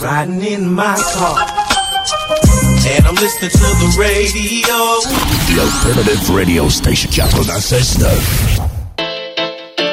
riding in my car. And I'm listening to the radio. The Alternative Radio Station 96.9.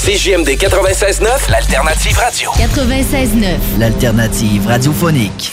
CJMD 96.9, l'alternative radio. 96.9. L'alternative radiophonique.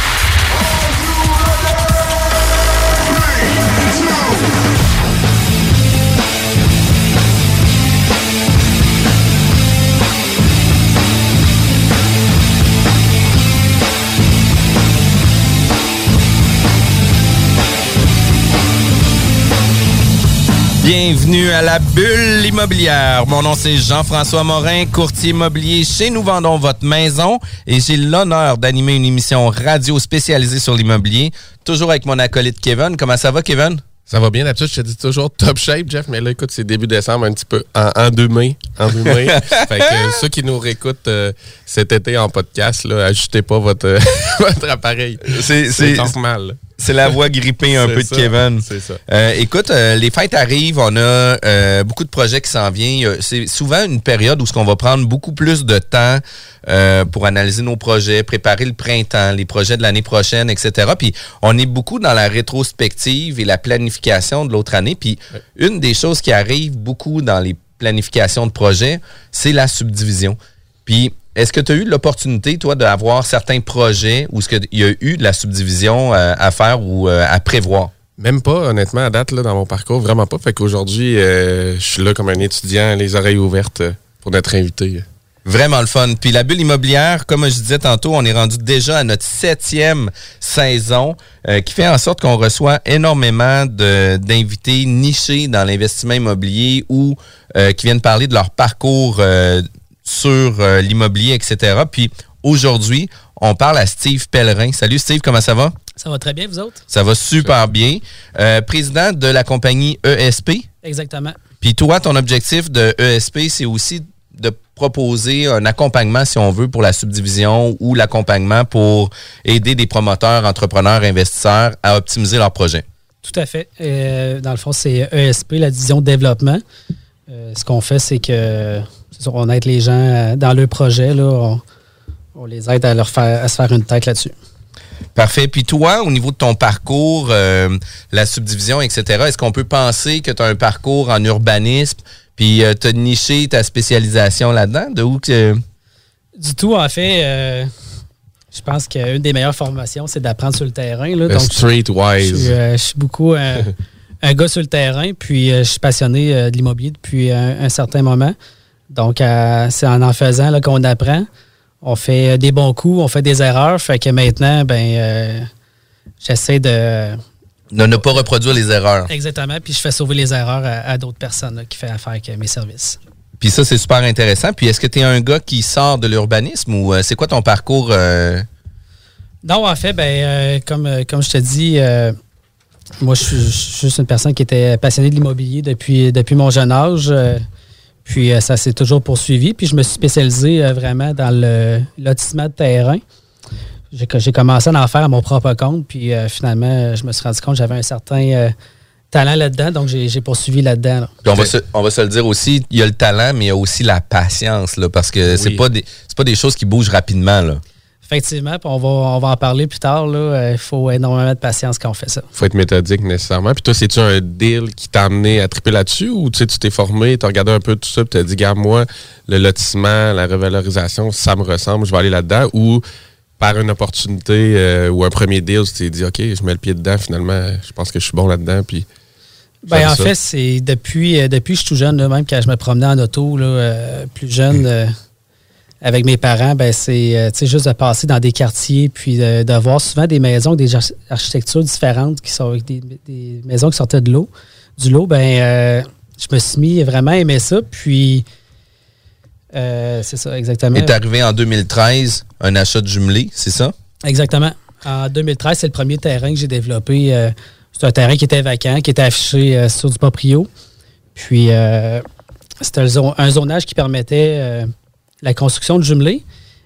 Bienvenue à la bulle immobilière. Mon nom c'est Jean-François Morin, courtier immobilier chez Nous Vendons Votre Maison et j'ai l'honneur d'animer une émission radio spécialisée sur l'immobilier, toujours avec mon acolyte Kevin. Comment ça va Kevin? Ça va bien, d'habitude, je te dis toujours top shape, Jeff, mais là, écoute, c'est début décembre, un petit peu en, en deux mai. En deux mai. fait que euh, ceux qui nous réécoutent euh, cet été en podcast, là, ajustez pas votre, votre appareil. C'est normal. C'est la voix grippée un peu de Kevin. c'est ça. Euh, écoute, euh, les fêtes arrivent, on a euh, beaucoup de projets qui s'en viennent. C'est souvent une période où ce qu'on va prendre beaucoup plus de temps euh, pour analyser nos projets, préparer le printemps, les projets de l'année prochaine, etc. Puis on est beaucoup dans la rétrospective et la planification de l'autre année. Puis une des choses qui arrive beaucoup dans les planifications de projets, c'est la subdivision. Puis, est-ce que tu as eu l'opportunité, toi, d'avoir certains projets où il y a eu de la subdivision euh, à faire ou euh, à prévoir? Même pas, honnêtement, à date, là, dans mon parcours, vraiment pas. Fait qu'aujourd'hui, euh, je suis là comme un étudiant, les oreilles ouvertes pour notre invité. Vraiment le fun. Puis la bulle immobilière, comme je disais tantôt, on est rendu déjà à notre septième saison, euh, qui fait en sorte qu'on reçoit énormément d'invités nichés dans l'investissement immobilier ou euh, qui viennent parler de leur parcours euh, sur euh, l'immobilier, etc. Puis aujourd'hui, on parle à Steve Pellerin. Salut Steve, comment ça va? Ça va très bien, vous autres? Ça va super bien. Euh, président de la compagnie ESP. Exactement. Puis toi, ton objectif de ESP, c'est aussi de proposer un accompagnement, si on veut, pour la subdivision ou l'accompagnement pour aider des promoteurs, entrepreneurs, investisseurs à optimiser leurs projets. Tout à fait. Euh, dans le fond, c'est ESP, la division développement. Euh, ce qu'on fait, c'est que sûr, on aide les gens euh, dans leur projet. Là, on, on les aide à, leur faire, à se faire une tête là-dessus. Parfait. Puis toi, au niveau de ton parcours, euh, la subdivision, etc., est-ce qu'on peut penser que tu as un parcours en urbanisme, puis tu as niché ta spécialisation là-dedans? De où que... Du tout, en fait, euh, je pense qu'une des meilleures formations, c'est d'apprendre sur le terrain. Là, Le Donc, streetwise. Je, suis, euh, je suis beaucoup un gars sur le terrain, puis euh, je suis passionné euh, de l'immobilier depuis un, un certain moment. Donc, euh, c'est en en faisant qu'on apprend. On fait des bons coups, on fait des erreurs. Fait que maintenant, ben, j'essaie de. De ne pas reproduire les erreurs. Exactement, puis je fais sauver les erreurs à, à d'autres personnes là, qui font affaire avec mes services. Puis ça, c'est super intéressant. Puis est-ce que tu es un gars qui sort de l'urbanisme ou c'est quoi ton parcours? Non, en fait, ben, comme, comme je te dis, moi, je suis juste une personne qui était passionnée de l'immobilier depuis, depuis mon jeune âge. euh, puis euh, ça s'est toujours poursuivi. Puis je me suis spécialisé euh, vraiment dans le lotissement de terrain. J'ai commencé à en faire à mon propre compte. Puis euh, finalement, je me suis rendu compte que j'avais un certain euh, talent là-dedans. Donc j'ai poursuivi là-dedans. là. On, va se, on va se le dire aussi, il y a le talent, mais il y a aussi la patience, là, parce que c'est Oui. pas des c'est pas des choses qui bougent rapidement. Là. Effectivement, puis on va, on va en parler plus tard. là. Euh, Il faut énormément de patience quand on fait ça. faut être méthodique nécessairement. Puis toi, c'est-tu un deal qui t'a amené à triper là-dessus ou tu t'es formé, tu as regardé un peu tout ça, puis tu as dit, gars, moi, le lotissement, la revalorisation, ça me ressemble, je vais aller là-dedans? Ou par une opportunité euh, ou un premier deal, tu t'es dit, OK, je mets le pied dedans, finalement, je pense que je suis bon là-dedans. Puis Ben, en ça? fait, c'est depuis, euh, depuis que je suis tout jeune, là, même quand je me promenais en auto, là, euh, plus jeune, euh, avec mes parents, ben, c'est euh, juste de passer dans des quartiers, puis de, de voir souvent des maisons des arch- architectures différentes, qui sont avec des, des maisons qui sortaient de l'eau, du lot. Ben, euh, je me suis mis vraiment à aimer ça, puis euh, c'est ça, exactement. Est arrivé en 2013 un achat de jumelé, c'est ça? Exactement. En 2013, c'est le premier terrain que j'ai développé. euh, c'est un terrain qui était vacant, qui était affiché sur du proprio. Puis, c'était un zonage qui permettait la construction de jumelés,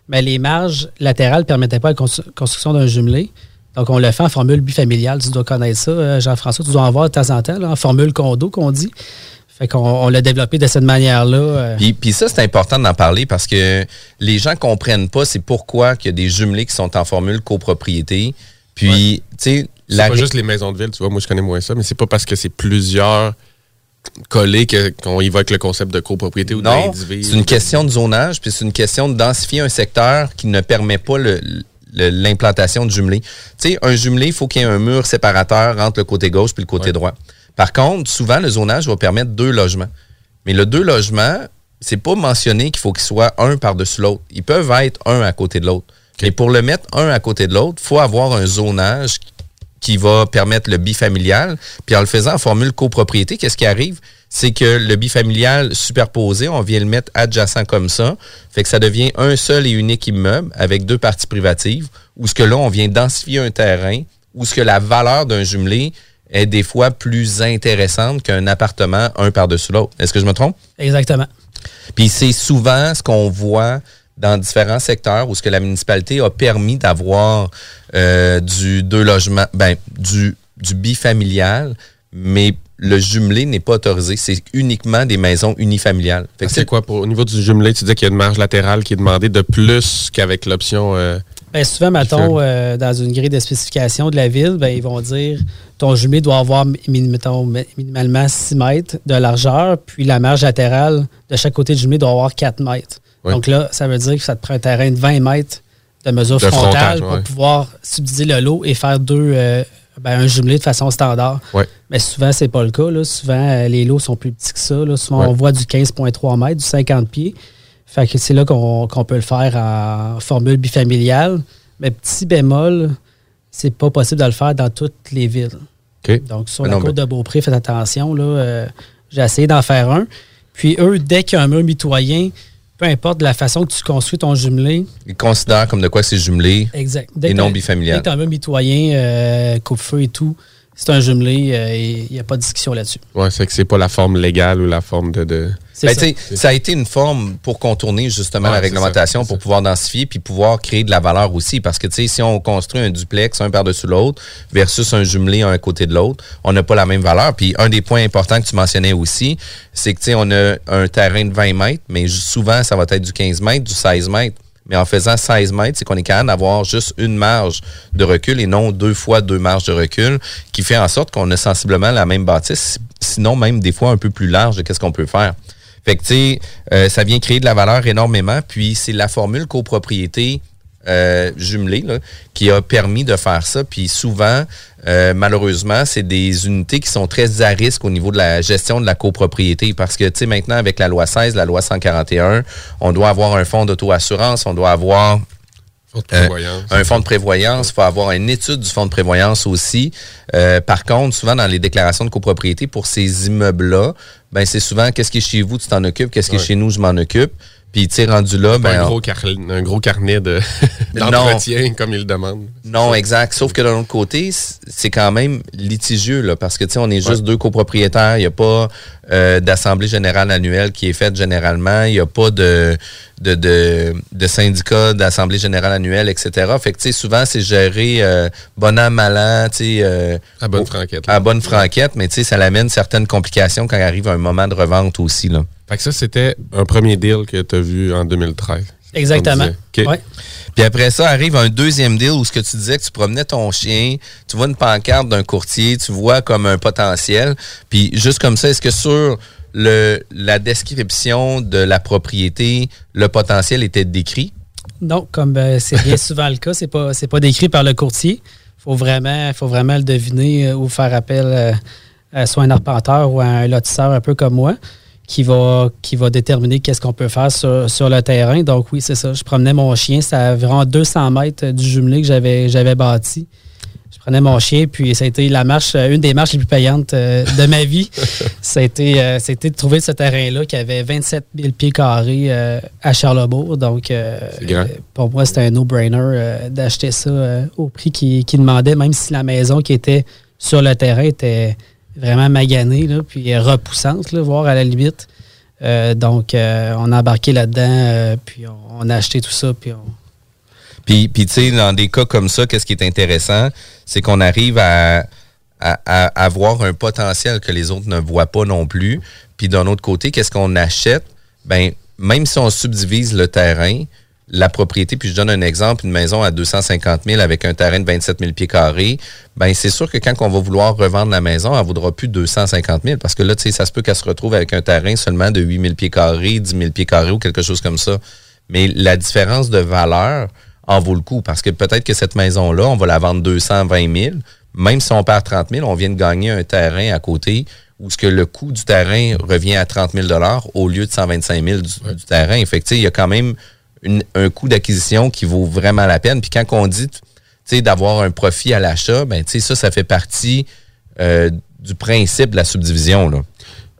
mais les marges latérales ne permettaient pas la cons- construction d'un jumelé. Donc, on le fait en formule bifamiliale. Tu dois connaître ça, euh, Jean-François. Tu dois en voir de temps en temps, là, en formule condo qu'on dit. Fait qu'on on l'a développé de cette manière-là. euh, Puis, puis ça, c'est important d'en parler parce que les gens comprennent pas c'est pourquoi qu'il y a des jumelés qui sont en formule copropriété. Puis, tu sais, c'est la pas juste les maisons de ville, tu vois, moi je connais moins ça, mais c'est pas parce que c'est plusieurs que- qu'on avec le concept de copropriété ou Non, c'est une question de zonage, puis c'est une question de densifier un secteur qui ne permet pas le- l'implantation de jumelés. Tu sais, un jumelé, il faut qu'il y ait un mur séparateur entre le côté gauche puis le côté Ouais. droit. Par contre, souvent, le zonage va permettre deux logements. Mais le deux logements, c'est pas mentionné qu'il faut qu'ils soient un par-dessus l'autre. Ils peuvent être un à côté de l'autre. Mais pour le mettre un à côté de l'autre, il faut avoir un zonage qui va permettre le bifamilial. Puis en le faisant en formule copropriété, qu'est-ce qui arrive? C'est que le bifamilial superposé, on vient le mettre adjacent comme ça. Fait que ça devient un seul et unique immeuble avec deux parties privatives, où ce que là, on vient densifier un terrain, où ce que la valeur d'un jumelé est des fois plus intéressante qu'un appartement un par-dessus l'autre. Est-ce que je me trompe? exactement. Puis c'est souvent ce qu'on voit dans différents secteurs où ce que la municipalité a permis d'avoir euh, du deux logements, ben du du bifamilial, mais le jumelé n'est pas autorisé. C'est uniquement des maisons unifamiliales. Que C'est quoi pour, au niveau du jumelé, tu disais qu'il y a une marge latérale qui est demandée de plus qu'avec l'option. euh, Ben, souvent, mettons, euh, dans une grille de spécification de la ville, ben, ils vont dire ton jumelé doit avoir mettons, minimalement 6 mètres de largeur, puis la marge latérale de chaque côté du jumelé doit avoir 4 mètres. Oui. Donc là, ça veut dire que ça te prend un terrain de 20 mètres de mesure De frontale frontage, pour ouais. pouvoir subdiviser le lot et faire deux, euh, ben, un jumelé de façon standard. Ouais. Mais souvent, c'est pas le cas. Là. Souvent, euh, les lots sont plus petits que ça. Là. Souvent, Ouais. on voit du 15,3 mètres, du 50 pieds. Fait que c'est là qu'on peut le faire en formule bifamiliale. Mais petit bémol, c'est pas possible de le faire dans toutes les villes. Donc, sur Mais la non, côte mais- de Beaupré, faites attention. Là, euh, J'ai essayé d'en faire un. Puis eux, dès qu'il y a un mur mitoyen, peu importe la façon que tu construis ton jumelé, Ils considèrent comme de quoi c'est jumelé exact. Dès et non bifamilial. Dès que tu un mitoyen, euh, coupe-feu et tout, c'est un jumelé euh, et il n'y a pas de discussion là-dessus. Ouais, c'est que c'est pas la forme légale ou la forme de. de... Ben, ça. ça a été une forme pour contourner justement Ouais, la réglementation, pour ça. pouvoir densifier puis pouvoir créer de la valeur aussi. Parce que tu sais, si on construit un duplex un par-dessus l'autre versus un jumelé un à côté de l'autre, on n'a pas la même valeur. Puis un des points importants que tu mentionnais aussi, c'est que tu sais, on a un terrain de 20 mètres, mais souvent ça va être du 15 mètres, du 16 mètres. Mais en faisant 16 mètres, c'est qu'on est capable d'avoir juste une marge de recul et non deux fois deux marges de recul, qui fait en sorte qu'on a sensiblement la même bâtisse, sinon même des fois un peu plus large de qu'est-ce qu'on peut faire. Fait que, tu sais, euh, ça vient créer de la valeur énormément. Puis, c'est la formule copropriété euh, jumelée là, qui a permis de faire ça. Puis, souvent, euh, malheureusement, c'est des unités qui sont très à risque au niveau de la gestion de la copropriété. Parce que, tu sais, maintenant, avec la loi 16, la loi 141, on doit avoir un fonds d'auto-assurance, on doit avoir Euh, un fonds de prévoyance, il faut avoir une étude du fonds de prévoyance aussi. Euh, par contre, souvent dans les déclarations de copropriété pour ces immeubles-là, ben c'est souvent qu'est-ce qui est chez vous, tu t'en occupes, qu'est-ce qui est chez nous, je m'en occupe. Puis tu sais, rendu là, ben un, gros car- un gros carnet de- d'entretien comme il le demande. non, exact. Sauf que de l'autre côté, c'est quand même litigieux, là, parce que tu sais, on est juste deux copropriétaires. Il n'y a pas euh, d'assemblée générale annuelle qui est faite généralement. Il n'y a pas de, de, de, de syndicat d'assemblée générale annuelle, etc. Fait que tu sais, souvent, c'est géré euh, bon an, mal an, tu sais. euh, À bonne franquette. là. à bonne franquette, mais tu sais, ça l'amène certaines complications quand arrive un moment de revente aussi. Là. Fait que ça, c'était un premier deal que tu as vu en 2013. Exactement. Ouais. Puis après ça, arrive un deuxième deal où ce que tu disais que tu promenais ton chien, tu vois une pancarte d'un courtier, tu vois comme un potentiel. Puis juste comme ça, est-ce que sur le, la description de la propriété, le potentiel était décrit? Non, comme euh, c'est bien souvent le cas, c'est pas c'est pas décrit par le courtier. Faut vraiment faut vraiment le deviner euh, ou faire appel euh, à soit un arpenteur ou à un lotisseur un peu comme moi qui va qui va déterminer qu'est-ce qu'on peut faire sur, sur le terrain. Donc oui, c'est ça. Je promenais mon chien, c'était à environ 200 mètres du jumelé que j'avais j'avais bâti. Je prenais mon chien, puis ça a été la marche, euh, une des marches les plus payantes euh, de ma vie. ça, a été, euh, ça a été de trouver ce terrain-là qui avait 27 000 pieds carrés à Charlebourg. Donc, pour moi, c'était un no-brainer d'acheter ça au prix qu'il qu'il demandait, même si la maison qui était sur le terrain était vraiment maganée, là, puis euh, repoussante, là, voire à la limite. Euh, donc, euh, on a embarqué là-dedans, puis on, on a acheté tout ça, puis on, Puis, puis tu sais, dans des cas comme ça, qu'est-ce qui est intéressant, c'est qu'on arrive à, à, à avoir un potentiel que les autres ne voient pas non plus. Puis d'un autre côté, qu'est-ce qu'on achète? Ben, même si on subdivise le terrain, la propriété, puis je donne un exemple, une maison à 250 000 avec un terrain de 27 000 pieds carrés, ben c'est sûr que quand on va vouloir revendre la maison, elle vaudra plus 250 000 parce que là, tu sais, ça se peut qu'elle se retrouve avec un terrain seulement de 8 000 pieds carrés, 10 000 pieds carrés ou quelque chose comme ça. Mais la différence de valeur en vaut le coup parce que peut-être que cette maison-là, on va la vendre 220 000. Même si on perd 30 000, on vient de gagner un terrain à côté où ce que le coût du terrain revient à 30 000 au lieu de 125 000 du, du terrain. Fait que, tu sais, il y a quand même un coût d'acquisition qui vaut vraiment la peine. Puis quand on dit d'avoir un profit à l'achat, ben, ça, ça fait partie euh, du principe de la subdivision. Là.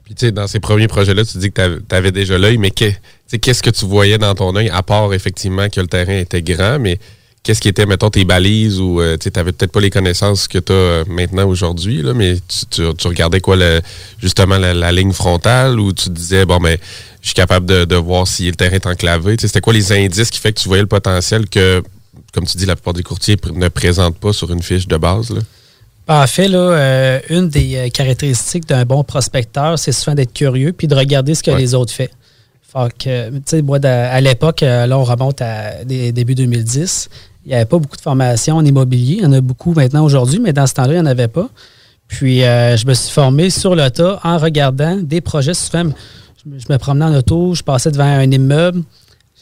Puis, tu sais, dans ces premiers projets-là, tu dis que tu avais déjà l'œil, mais qu'est-ce que tu voyais dans ton œil, à part effectivement que le terrain était grand, mais qu'est-ce qui était, mettons, tes balises ou euh, tu n'avais peut-être pas les connaissances que tu as maintenant aujourd'hui, là, mais tu, tu- tu regardais quoi, le- justement, la, la ligne frontale ou tu disais, bon, mais je suis capable de, de voir si le terrain est enclavé. C'était quoi les indices qui fait que tu voyais le potentiel que, comme tu dis, la plupart des courtiers ne présentent pas sur une fiche de base? Là? En fait, là, euh, une des euh, caractéristiques d'un bon prospecteur, c'est souvent d'être curieux puis de regarder ce que Ouais. les autres font. Fait que, tu sais, moi, à l'époque, euh, là, on remonte à des- début 2010, il n'y avait pas beaucoup de formations en immobilier. Il y en a beaucoup maintenant aujourd'hui, mais dans ce temps-là, il n'y en avait pas. Puis, euh, je me suis formé sur le tas en regardant des projets. Souvent, je me, je me promenais en auto, je passais devant un immeuble.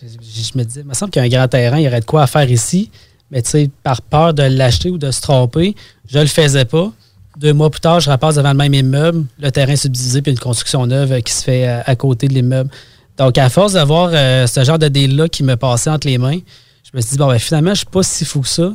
Je, me disais, il me semble qu'il y a un grand terrain, il y aurait de quoi faire ici. Mais tu sais, par peur de l'acheter ou de se tromper, je le faisais pas. Deux mois plus tard, je repasse devant le même immeuble, le terrain subdivisé, puis une construction neuve euh, qui se fait à, à côté de l'immeuble. Donc, à force d'avoir euh, ce genre de deal-là qui me passait entre les mains, je me suis dit, bon, ben, finalement, je suis pas si fou que ça.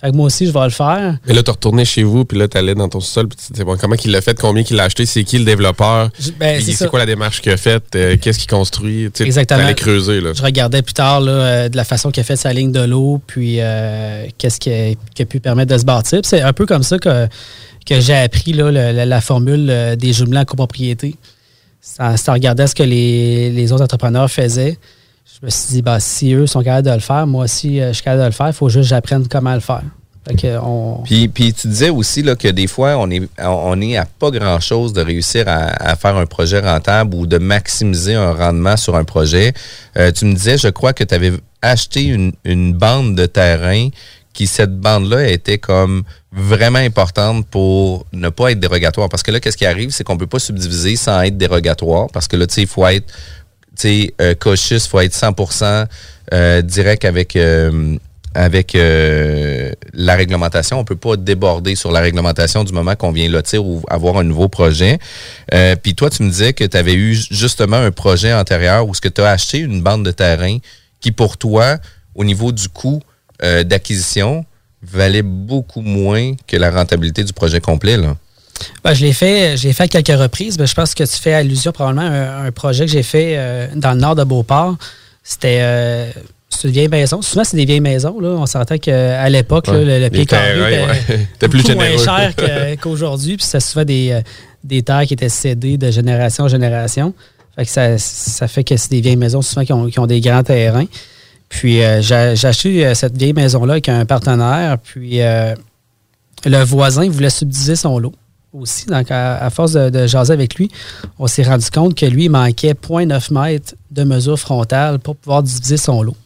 Fait que moi aussi, je vais le faire. Mais là, tu retournais chez vous, puis là, tu allais dans ton sol, puis tu bon, comment il l'a fait, combien il l'a acheté, c'est qui le développeur, ben, c'est quoi la démarche qu'il a faite, euh, qu'est-ce qu'il construit? Tu t'allais creuser, là. Je regardais plus tard là, euh, de la façon qu'il a fait sa ligne de l'eau, puis euh, qu'est-ce qui a, qui a pu permettre de se bâtir. C'est un peu comme ça que, que j'ai appris là, le- la, la formule des jumelés en copropriété. Ça, ça regardait ce que les, les autres entrepreneurs faisaient. Je me suis dit, bah, si eux sont capables de le faire, moi aussi, euh, je suis capable de le faire. Il faut juste que j'apprenne comment le faire. On, Puis, puis tu disais aussi là, que des fois, on est, on est à pas grand-chose de réussir à, faire un projet rentable ou de maximiser un rendement sur un projet. Euh, tu me disais, je crois que tu avais acheté une, une bande de terrain qui, cette bande-là, était comme vraiment importante pour ne pas être dérogatoire. Parce que là, qu'est-ce qui arrive, c'est qu'on peut pas subdiviser sans être dérogatoire. Parce que là, tu sais, il faut être sais, euh, il faut être 100% euh, direct avec... euh, euh, la réglementation. On peut pas déborder sur la réglementation du moment qu'on vient lotir ou avoir un nouveau projet. Puis toi, tu me disais que tu avais eu justement un projet antérieur où ce que tu as acheté une bande de terrain qui, pour toi, au niveau du coût d'acquisition, valait beaucoup moins que la rentabilité du projet complet. Ben, je l'ai fait, je l'ai fait à quelques reprises. Ben, je pense que tu fais allusion probablement à un, un projet que j'ai fait euh, dans le nord de Beauport. C'était euh, c'est une vieille maison. Souvent, c'est des vieilles maisons. Là. On s'entend qu'à l'époque, Ouais. le, le pied carré était, ouais. Plus moins cher qu'aujourd'hui. Puis c'était souvent des, euh, des terres qui étaient cédées de génération en génération. Fait que ça, ça fait que c'est des vieilles maisons souvent qui ont, qui ont des grands terrains. Puis euh, j'ai j'ai acheté cette vieille maison-là avec un partenaire. Puis le voisin voulait subdiviser son lot aussi. Donc, à, à force de, de jaser avec lui, on s'est rendu compte que lui, il manquait 0.9 mètres de mesure frontale pour pouvoir diviser son lot.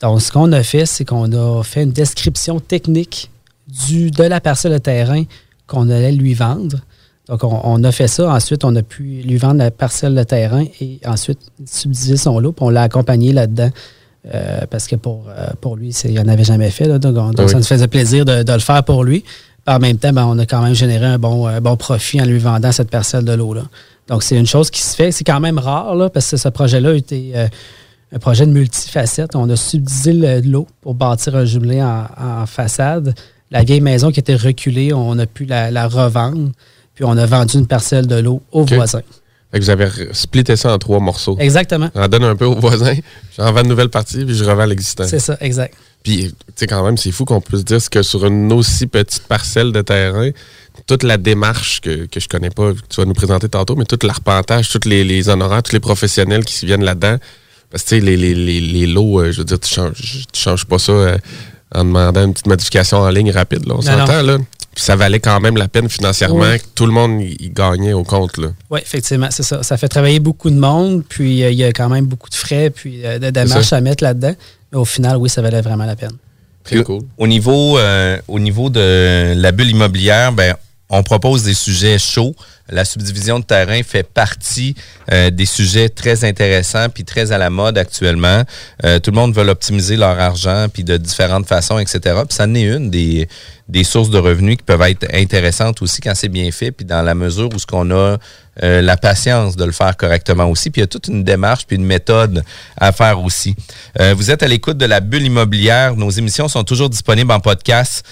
Donc, ce qu'on a fait, c'est qu'on a fait une description technique du, de la parcelle de terrain qu'on allait lui vendre. Donc, on, on a fait ça. Ensuite, on a pu lui vendre la parcelle de terrain et ensuite subdiviser son lot. Puis on l'a accompagné là-dedans. euh, parce que pour, euh, pour lui, il n'en avait jamais fait. là. donc, on- donc Oui. ça nous faisait plaisir de, de le faire pour lui. En même temps, ben, on a quand même généré un bon, euh, bon profit en lui vendant cette parcelle de l'eau. là. Donc, c'est une chose qui se fait. C'est quand même rare, là, parce que ce projet-là a été euh, un projet de multifacettes. On a subdivisé le- l'eau pour bâtir un jumelé en, en façade. La vieille maison qui était reculée, on a pu la, la revendre. Puis on a vendu une parcelle de l'eau aux voisins. Fait que vous avez splitté ça en trois morceaux. Exactement. J'en donne un peu aux voisins, j'en vends une nouvelle partie, puis je revends l'existant. C'est ça, exact. Puis, tu sais, quand même, c'est fou qu'on puisse dire que sur une aussi petite parcelle de terrain, toute la démarche que, que je connais pas, que tu vas nous présenter tantôt, mais tout l'arpentage, tous les, les honoraires, tous les professionnels qui s'y viennent là-dedans. Parce que, tu sais, les, les, les, lots, euh, je veux dire, tu changes, tu changes pas ça euh, en demandant une petite modification en ligne rapide, là. On s'entend, là. Puis ça valait quand même la peine financièrement, Oui. que tout le monde y, gagnait au compte, là. Oui, effectivement, c'est ça. Ça fait travailler beaucoup de monde, puis euh, il y a quand même beaucoup de frais, puis euh, de démarches à mettre là-dedans. Mais au final, oui, ça valait vraiment la peine. Très cool. Au niveau, euh, au niveau de la bulle immobilière, ben, on propose des sujets chauds. La subdivision de terrain fait partie euh, des sujets très intéressants puis très à la mode actuellement. Euh, tout le monde veut optimiser leur argent puis de différentes façons, etc. Puis ça en est une des, des sources de revenus qui peuvent être intéressantes aussi quand c'est bien fait puis dans la mesure où ce qu'on a euh, la patience de le faire correctement aussi. Puis il y a toute une démarche puis une méthode à faire aussi. Vous êtes à l'écoute de la bulle immobilière. Nos émissions sont toujours disponibles en podcast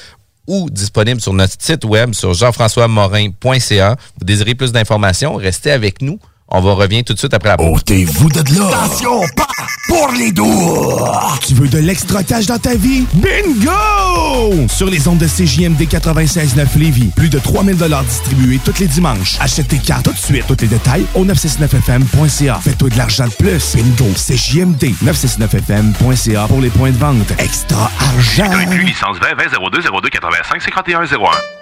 ou disponibles sur notre site web sur jean-françois-morin.ca. Vous désirez plus d'informations? Restez avec nous. On va revenir tout de suite après la pause. Ôtez-vous de là! Attention, pas pour les doux! Tu veux de l'extra cash dans ta vie? Bingo! Sur les ondes de CJMD 96.9 Lévis, plus de 3000 distribués tous les dimanches. Achète tes cartes tout de suite. Tous les détails au 969FM.ca. Fais-toi de l'argent de plus. Bingo! CJMD 969FM.ca pour les points de vente. Extra argent! licence 20 20 02 02 85 51 01.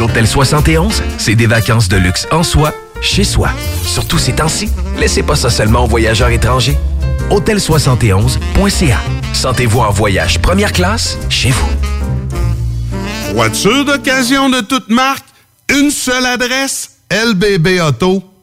L'Hôtel 71, c'est des vacances de luxe en soi, chez soi. Surtout ces temps-ci, laissez pas ça seulement aux voyageurs étrangers. Hôtel71.ca. Sentez-vous en voyage première classe chez vous. Voiture d'occasion de toute marque, une seule adresse, lbbauto.com.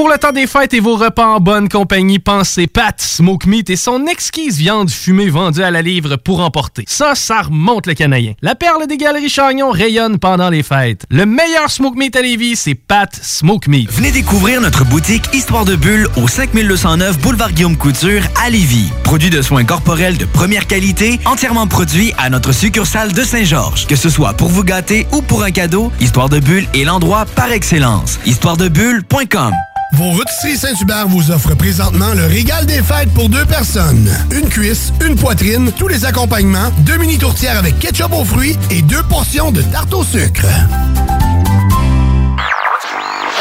Pour le temps des fêtes et vos repas en bonne compagnie, pensez Pat Smoke Meat et son exquise viande fumée vendue à la livre pour emporter. Ça, ça remonte le canadien. La perle des galeries Chagnon rayonne pendant les fêtes. Le meilleur Smoke Meat à Lévis, c'est Pat Smoke Meat. Venez découvrir notre boutique Histoire de Bulle au 5209 Boulevard Guillaume Couture à Lévis. Produit de soins corporels de première qualité, entièrement produit à notre succursale de Saint-Georges. Que ce soit pour vous gâter ou pour un cadeau, Histoire de Bulle est l'endroit par excellence. Histoiredebulle.com Vos rôtisseries Saint-Hubert vous offrent présentement le régal des fêtes pour deux personnes. Une cuisse, une poitrine, tous les accompagnements, deux mini tourtières avec ketchup aux fruits et deux portions de tarte au sucre.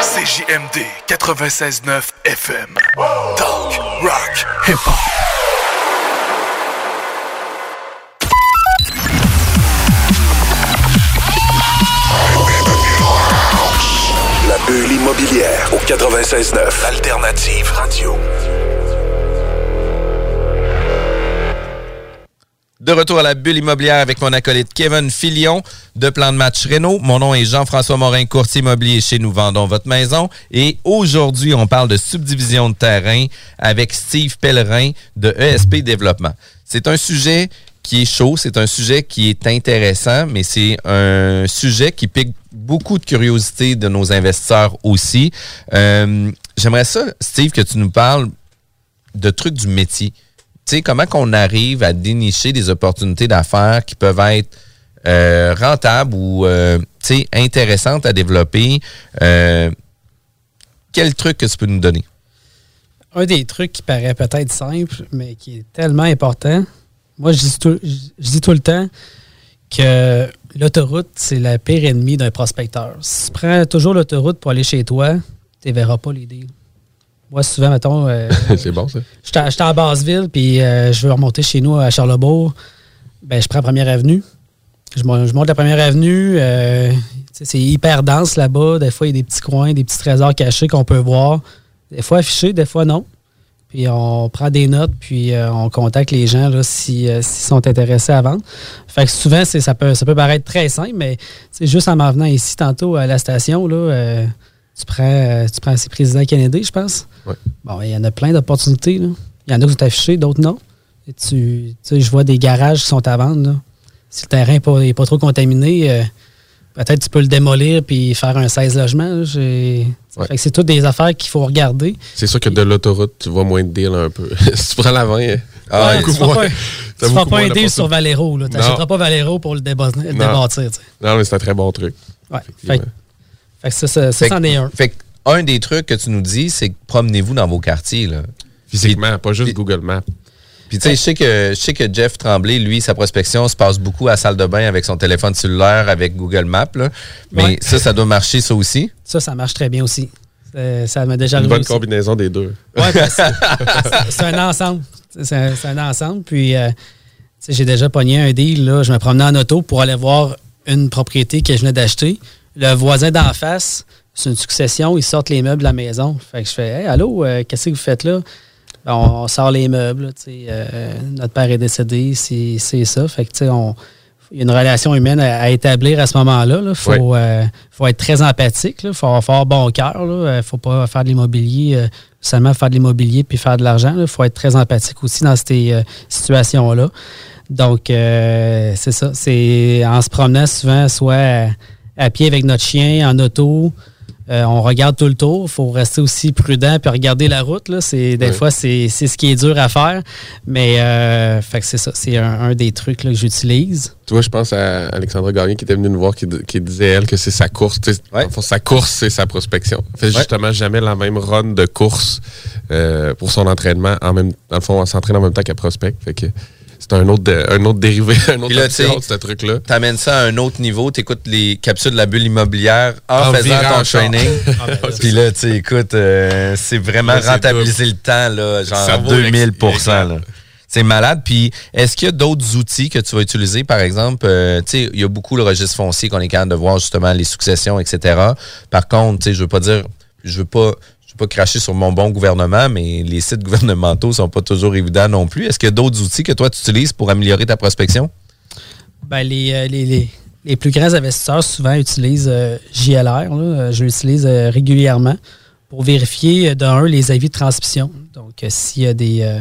CJMD 96.9 FM. Talk, rock, hip-hop. Bulle immobilière au 96.9 Alternative Radio. De retour à la bulle immobilière avec mon acolyte Kevin Filion de Plan de Match Renault. Mon nom est Jean-François Morin, courtier immobilier chez Nous Vendons Votre Maison. Et aujourd'hui, on parle de subdivision de terrain avec Steve Pellerin de ESP Développement. C'est un sujet est chaud, c'est un sujet qui est intéressant, mais c'est un sujet qui pique beaucoup de curiosité de nos investisseurs aussi. Euh, J'aimerais ça, Steve, que tu nous parles de trucs du métier. Tu sais, comment qu'on arrive à dénicher des opportunités d'affaires qui peuvent être euh, rentables ou euh, intéressantes à développer. Euh, quel truc que tu peux nous donner? Un des trucs qui paraît peut-être simple, mais qui est tellement important. Moi, je dis tout, je dis tout le temps que l'autoroute, c'est la pire ennemie d'un prospecteur. Si tu prends toujours l'autoroute pour aller chez toi, tu ne verras pas les deals. Moi, souvent, mettons. euh, c'est bon, ça. J'étais j'étais en Basseville, puis euh, je veux remonter chez nous à Charlebourg. Ben, je prends la première avenue. Je, mon- je monte la première avenue. euh, c'est hyper dense là-bas. Des fois, il y a des petits coins, des petits trésors cachés qu'on peut voir. Des fois affichés, des fois non. Puis on prend des notes, puis euh, on contacte les gens là, si, euh, s'ils sont intéressés à vendre. Fait que souvent, c'est- ça peut, ça peut paraître très simple, mais c'est juste en m'en venant ici tantôt à la station, là, euh, tu prends, euh, tu prends c'est président Kennedy, je pense. Ouais. Bon, il y en a plein d'opportunités. là. Il y en a qui sont affichés, d'autres non. Et tu, tu sais, je vois des garages qui sont à vendre. là. Si le terrain n'est pas, est pas trop contaminé, euh, peut-être tu peux le démolir puis faire un 16 logements. Ouais. C'est toutes des affaires qu'il faut regarder. C'est sûr que de l'autoroute, tu vois moins de deals un peu. si tu prends la 20, ah, Ouais, tu tu feras pas un deal sur Valero. Tu n'achèteras pas Valero pour le, déba- le Non. sais. Non, mais c'est un très bon truc. Ouais. Fait, que- fait que ça, c'en est un. Fait que un des trucs que tu nous dis, c'est que promenez-vous dans vos quartiers. Là. Physiquement, pas juste Google Maps. Puis tu sais, je sais que je sais que Jeff Tremblay, lui, sa prospection se passe beaucoup à la salle de bain avec son téléphone cellulaire, avec Google Maps. là. Mais Ouais. ça, ça doit marcher, ça aussi. Ça, ça marche très bien aussi. Euh, Ça m'a déjà Une bonne aussi. combinaison des deux. Ouais, ben, c'est- un ensemble. C'est un, ensemble. Puis, euh, tu sais, j'ai déjà pogné un deal. Là. Je me promenais en auto pour aller voir une propriété que je venais d'acheter. Le voisin d'en face, c'est une succession. Ils sortent les meubles de la maison. Fait que je fais Hey, allô, euh, qu'est-ce que vous faites là? On, on sort les meubles. là, tu sais, euh, notre père est décédé, c'est c'est ça. Fait que, tu sais, on. Il y a une relation humaine à, à établir à ce moment-là. Il faut, euh, faut être très empathique. Il faut avoir bon cœur. Il ne faut pas faire de l'immobilier, euh, seulement faire de l'immobilier puis faire de l'argent. Il faut être très empathique aussi dans ces euh, situations-là. Donc, euh, c'est ça. C'est en se promenant souvent, soit à, à pied avec notre chien, en auto. Euh, on regarde tout le tour. Il faut rester aussi prudent puis regarder la route. Là. C'est, des Ouais. fois, c'est, c'est ce qui est dur à faire. Mais euh, fait que c'est ça. C'est un, un des trucs là, que j'utilise. Tu vois, je pense à Alexandra Gagné qui était venue nous voir, qui, qui disait, elle, que c'est sa course. Fond, sa course, c'est sa prospection. Elle fait justement jamais la même run de course euh, pour son entraînement. En même, dans le fond, elle s'entraîne en même temps qu'elle prospecte. Fait que c'est un autre, de- un autre dérivé, un autre là, tu option ce truc-là. T'amènes ça à un autre niveau, t'écoutes les capsules de la bulle immobilière en, En faisant ton training. Ah ben, Puis là, tu sais, écoute, euh, c'est vraiment Là, rentabiliser le temps, là, genre Cerveau 2000 ex- là. C'est malade. Puis, est-ce qu'il y a d'autres outils que tu vas utiliser? Par exemple, euh, tu sais, il y a beaucoup le registre foncier qu'on est capable de voir justement les successions, etc. Par contre, tu sais, je veux pas dire, je veux pas, pas cracher sur mon bon gouvernement, mais les sites gouvernementaux sont pas toujours évidents non plus. Est-ce qu'il y a d'autres outils que toi tu utilises pour améliorer ta prospection? Ben, les, euh, les, les- plus grands investisseurs souvent utilisent euh, JLR. Euh, Je l'utilise régulièrement pour vérifier, d'un, les avis de transmission. Donc, s'il y a des,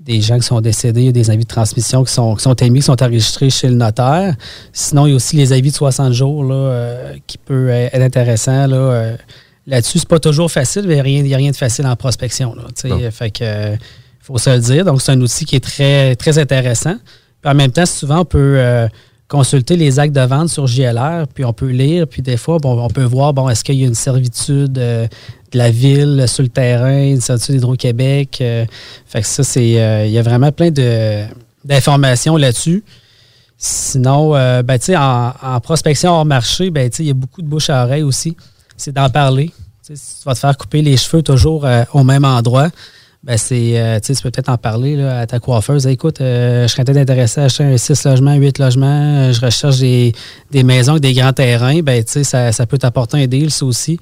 des gens qui sont décédés, des avis de transmission qui sont, qui sont émis, qui sont enregistrés chez le notaire. Sinon, il y a aussi les avis de 60 jours là, qui peut être intéressant. Là, Là-dessus, c'est pas toujours facile, mais il n'y a rien de facile en prospection. Là, fait que, euh, faut se le dire. Donc, c'est un outil qui est très, très intéressant. Puis en même temps, souvent, on peut euh, consulter les actes de vente sur JLR, puis on peut lire, puis des fois, bon, on peut voir, bon, est-ce qu'il y a une servitude euh, de la ville sur le terrain, une servitude d'Hydro-Québec. fait que ça, c'est. il y a vraiment plein de, d'informations là-dessus. Sinon, ben, tu sais, en, en prospection hors marché, ben, tu sais, il y a beaucoup de bouche à oreille aussi. C'est d'en parler. Si tu vas te faire couper les cheveux toujours euh, au même endroit, ben c'est, euh, tu peux peut-être en parler à ta coiffeuse. Écoute, euh, je serais peut-être intéressé à acheter un 6 logements, 8 logements. je recherche des, des maisons avec des grands terrains. Ben, ça, ça peut t'apporter un deal, aussi.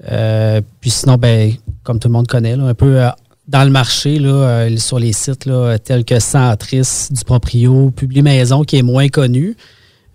Puis sinon, ben, comme tout le monde connaît, un peu dans le marché, là, sur les sites là, tels que Centris, du Proprio, Publi Maison, qui est moins connu.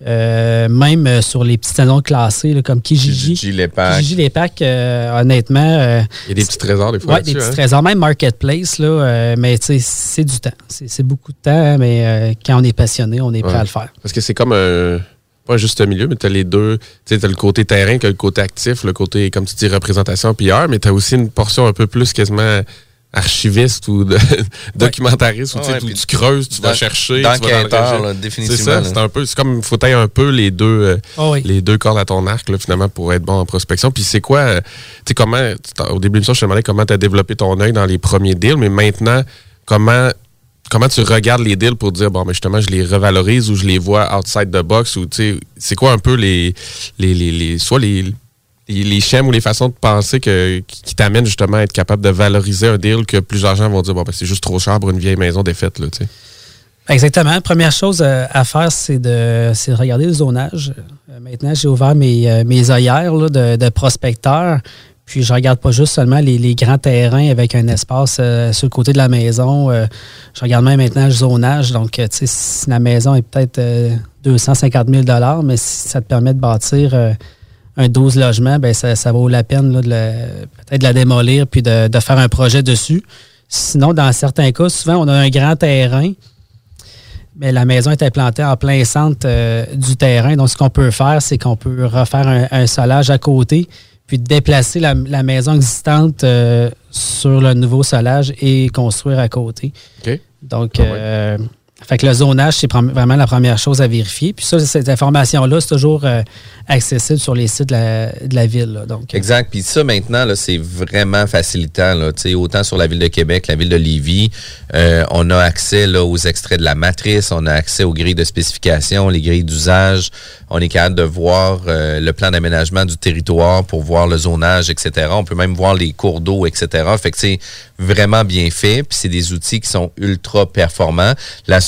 Euh, même euh, sur les petits salons classés là, comme Kijiji. Kijiji, les packs. Kijiji, les packs, euh, honnêtement. euh, Il y a des petits trésors des fois. oui, des petits hein. trésors, même Marketplace, là, euh, mais c'est du temps. C'est beaucoup de temps, mais euh, quand on est passionné, on est prêt Ouais. à le faire. Parce que c'est comme un. Pas juste un milieu, mais tu as les deux. Tu as le côté terrain, tu as le côté actif, le côté, comme tu dis, représentation PR, mais tu as aussi une portion un peu plus quasiment archiviste ou de- documentariste où tu Ouais, creuses, tu vas chercher. d'enquêteur, là, définitivement, C'est ça, c'est un peu. C'est comme, faut tailler un peu les deux, euh, Ah oui. les deux cordes à ton arc, là, finalement, pour être bon en prospection. Puis c'est quoi, euh, tu sais, comment, au début de l'émission, je te demandais comment tu as développé ton œil dans les premiers deals, mais maintenant, comment comment tu regardes les deals pour dire bon mais justement je les revalorise ou je les vois outside the box ou tu sais c'est quoi un peu les les, les, les- soit les les, schèmes ou les façons de penser qui, t'amènent justement à être capable de valoriser un deal que plusieurs gens vont dire bon ben c'est juste trop cher pour une vieille maison défaite là tu sais Exactement. Première chose euh, à faire, c'est de, de regarder le zonage. Euh, maintenant, j'ai ouvert mes, euh, mes œillères là, de, de prospecteur. Puis, je regarde pas juste seulement les, les grands terrains avec un espace sur le côté de la maison. Je regarde même maintenant le zonage. Donc, tu sais, si la maison est peut-être euh, 250 000 mais si ça te permet de bâtir un 12 logements, ben ça, ça vaut la peine là, de peut-être de la démolir puis de, de faire un projet dessus. Sinon, dans certains cas, souvent, on a un grand terrain, mais la maison est implantée en plein centre euh, du terrain. Donc, ce qu'on peut faire, c'est qu'on peut refaire un, un solage à côté, puis déplacer la, la maison existante euh, sur le nouveau solage et construire à côté. Donc, Ah ouais. euh, fait que le zonage, c'est vraiment la première chose à vérifier. Puis ça, cette information-là, c'est toujours euh, accessible sur les sites de la, ville. Donc, Exact. Puis ça, maintenant, c'est vraiment facilitant. Autant sur la ville de Québec, la ville de Lévis, euh, on a accès là, aux extraits de la matrice, on a accès aux grilles de spécification, les grilles d'usage. On est capable de voir euh, le plan d'aménagement du territoire pour voir le zonage, etc. On peut même voir les cours d'eau, etc. Fait que c'est vraiment bien fait. Puis c'est des outils qui sont ultra performants.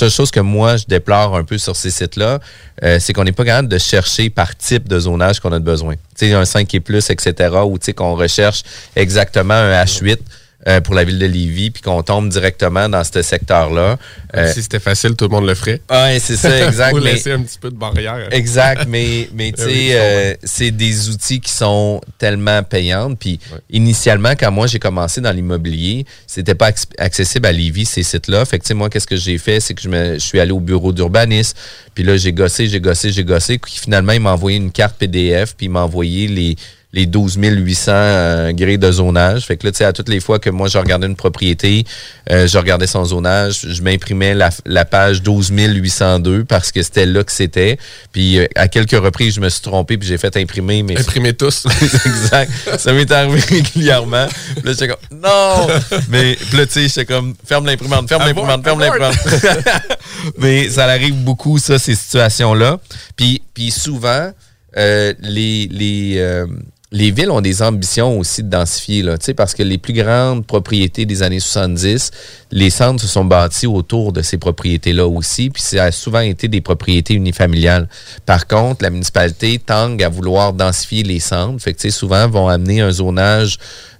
Seule chose que moi, je déplore un peu sur ces sites-là, euh, c'est qu'on n'est pas capable de chercher par type de zonage qu'on a de besoin. Tu sais, un 5 et plus, etc., ou tu sais, qu'on recherche exactement un H8 euh, pour la ville de Lévis, puis qu'on tombe directement dans ce secteur-là. Euh, si c'était facile tout le monde le ferait Ouais, c'est ça, exact. Mais- laisser un petit peu de barrière Exact, mais, mais tu Ah oui, sais, euh, c'est des outils qui sont tellement payants. Puis initialement, quand moi j'ai commencé dans l'immobilier, c'était pas acc- accessible à Lévis, ces sites-là. Fait que tu sais, moi, qu'est-ce que j'ai fait? C'est que je, me, je suis allé au bureau d'urbanisme. Puis là, j'ai gossé, j'ai gossé, j'ai gossé. Puis finalement, il m'a envoyé une carte PDF, puis il m'a envoyé les les 12 800 euh, grilles de zonage. Fait que là, tu sais, à toutes les fois que moi, je regardais une propriété, euh, je regardais son zonage, je m'imprimais la, la page 12 802 parce que c'était là que c'était. Puis euh, à quelques reprises, je me suis trompé puis j'ai fait imprimer. Mais Imprimer tous. exact. Ça m'est arrivé régulièrement. Puis là, j'étais comme, non! Mais puis là, tu sais, j'étais comme, ferme l'imprimante, ferme Abort, l'imprimante, ferme abort. l'imprimante. Mais ça arrive beaucoup, ça, ces situations-là. Puis, puis souvent, euh, les, les, euh, les villes ont des ambitions aussi de densifier, là, parce que les plus grandes propriétés des années 70, les centres se sont bâtis autour de ces propriétés-là aussi, puis ça a souvent été des propriétés unifamiliales. Par contre, la municipalité tangue à vouloir densifier les centres, fait que, souvent vont amener un zonage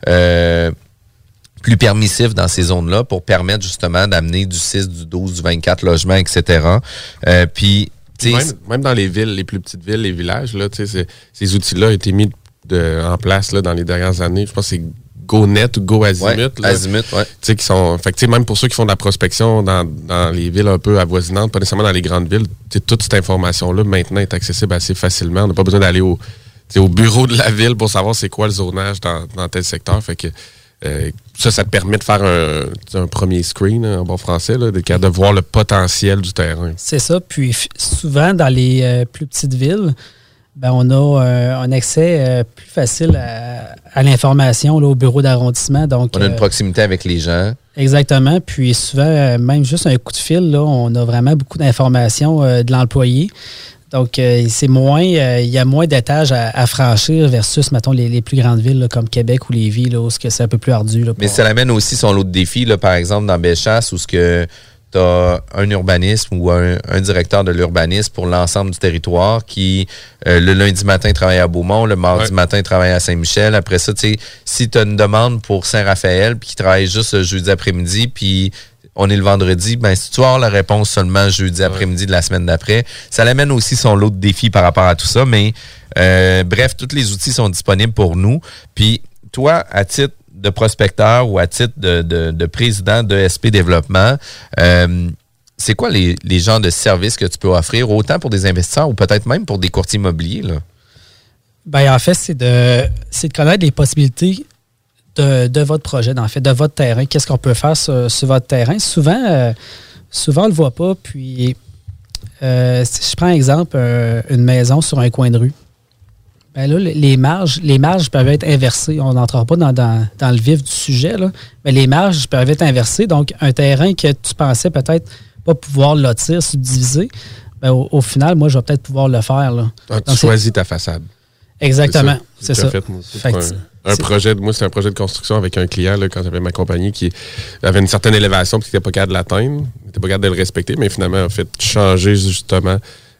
euh, plus permissif dans ces zones-là pour permettre justement d'amener du 6, du 12, du 24 logements, etc. Euh, puis, Même, même dans les villes, les plus petites villes, les villages, là, ces outils-là ont été mis de- en place là, dans les dernières années. Je pense que c'est GoNet ou GoAzimut. Ouais, là. Azimut, ouais. Tu sais, qui sont. Fait que, tu sais, même pour ceux qui font de la prospection dans, dans les villes un peu avoisinantes, pas nécessairement dans les grandes villes, tu sais, toute cette information-là maintenant est accessible assez facilement. On n'a pas besoin d'aller au, au bureau de la ville pour savoir c'est quoi le zonage dans, dans tel secteur. Fait que euh, ça, ça te permet de faire un, un premier screen hein, en bon français, là, de, de voir le potentiel du terrain. C'est ça. Puis souvent, dans les euh, plus petites villes, ben, on a euh, un accès euh, plus facile à, à l'information au bureau d'arrondissement. Donc, on a une euh, proximité avec les gens. Exactement. Puis souvent, même juste un coup de fil, là, on a vraiment beaucoup d'informations de l'employé. Donc, euh, c'est moins, euh, il y a moins d'étages à, à franchir versus, mettons, les, les plus grandes villes là, comme Québec ou Lévis, là, où c'est un peu plus ardu. Là, Mais ça l'amène aussi son lot de défis, là, par exemple, dans Bellechasse, où ce que tu as un urbanisme ou un, un directeur de l'urbanisme pour l'ensemble du territoire qui, euh, le lundi matin, travaille à Beaumont, le mardi Ouais. matin, travaille à Saint-Michel. Après ça, tu sais, si tu as une demande pour Saint-Raphaël, puis qui travaille juste le jeudi après-midi, puis on est le vendredi, ben si tu avoir la réponse seulement jeudi après-midi de la semaine d'après, ça l'amène aussi son lot de défis par rapport à tout ça. Mais euh, bref, tous les outils sont disponibles pour nous. Puis toi, à titre de prospecteur ou à titre de, de, de président de SP Développement, euh, c'est quoi les, les genres de services que tu peux offrir, autant pour des investisseurs ou peut-être même pour des courtiers immobiliers? Là? Ben, en fait, c'est de, de connaître les possibilités de, de votre projet, en fait, de votre terrain. Qu'est-ce qu'on peut faire sur, sur votre terrain? Souvent, euh, souvent, on ne le voit pas. Puis, euh, si je prends exemple, une maison sur un coin de rue. Ben là, les marges, les marges peuvent être inversées. On n'entrera pas dans, dans, dans le vif du sujet, là, mais les marges peuvent être inversées. Donc, un terrain que tu pensais peut-être pas pouvoir lotir, subdiviser, ben, au, au final, moi, je vais peut-être pouvoir le faire. Là. Ah, tu choisis ta façade. Exactement, C'est ça. Fait, un, projet, de- moi, c'est un projet de construction avec un client là, quand j'avais ma compagnie qui avait une certaine élévation puis qui n'était pas capable de l'atteindre, n'était pas capable de le respecter, mais finalement, a fait changer justement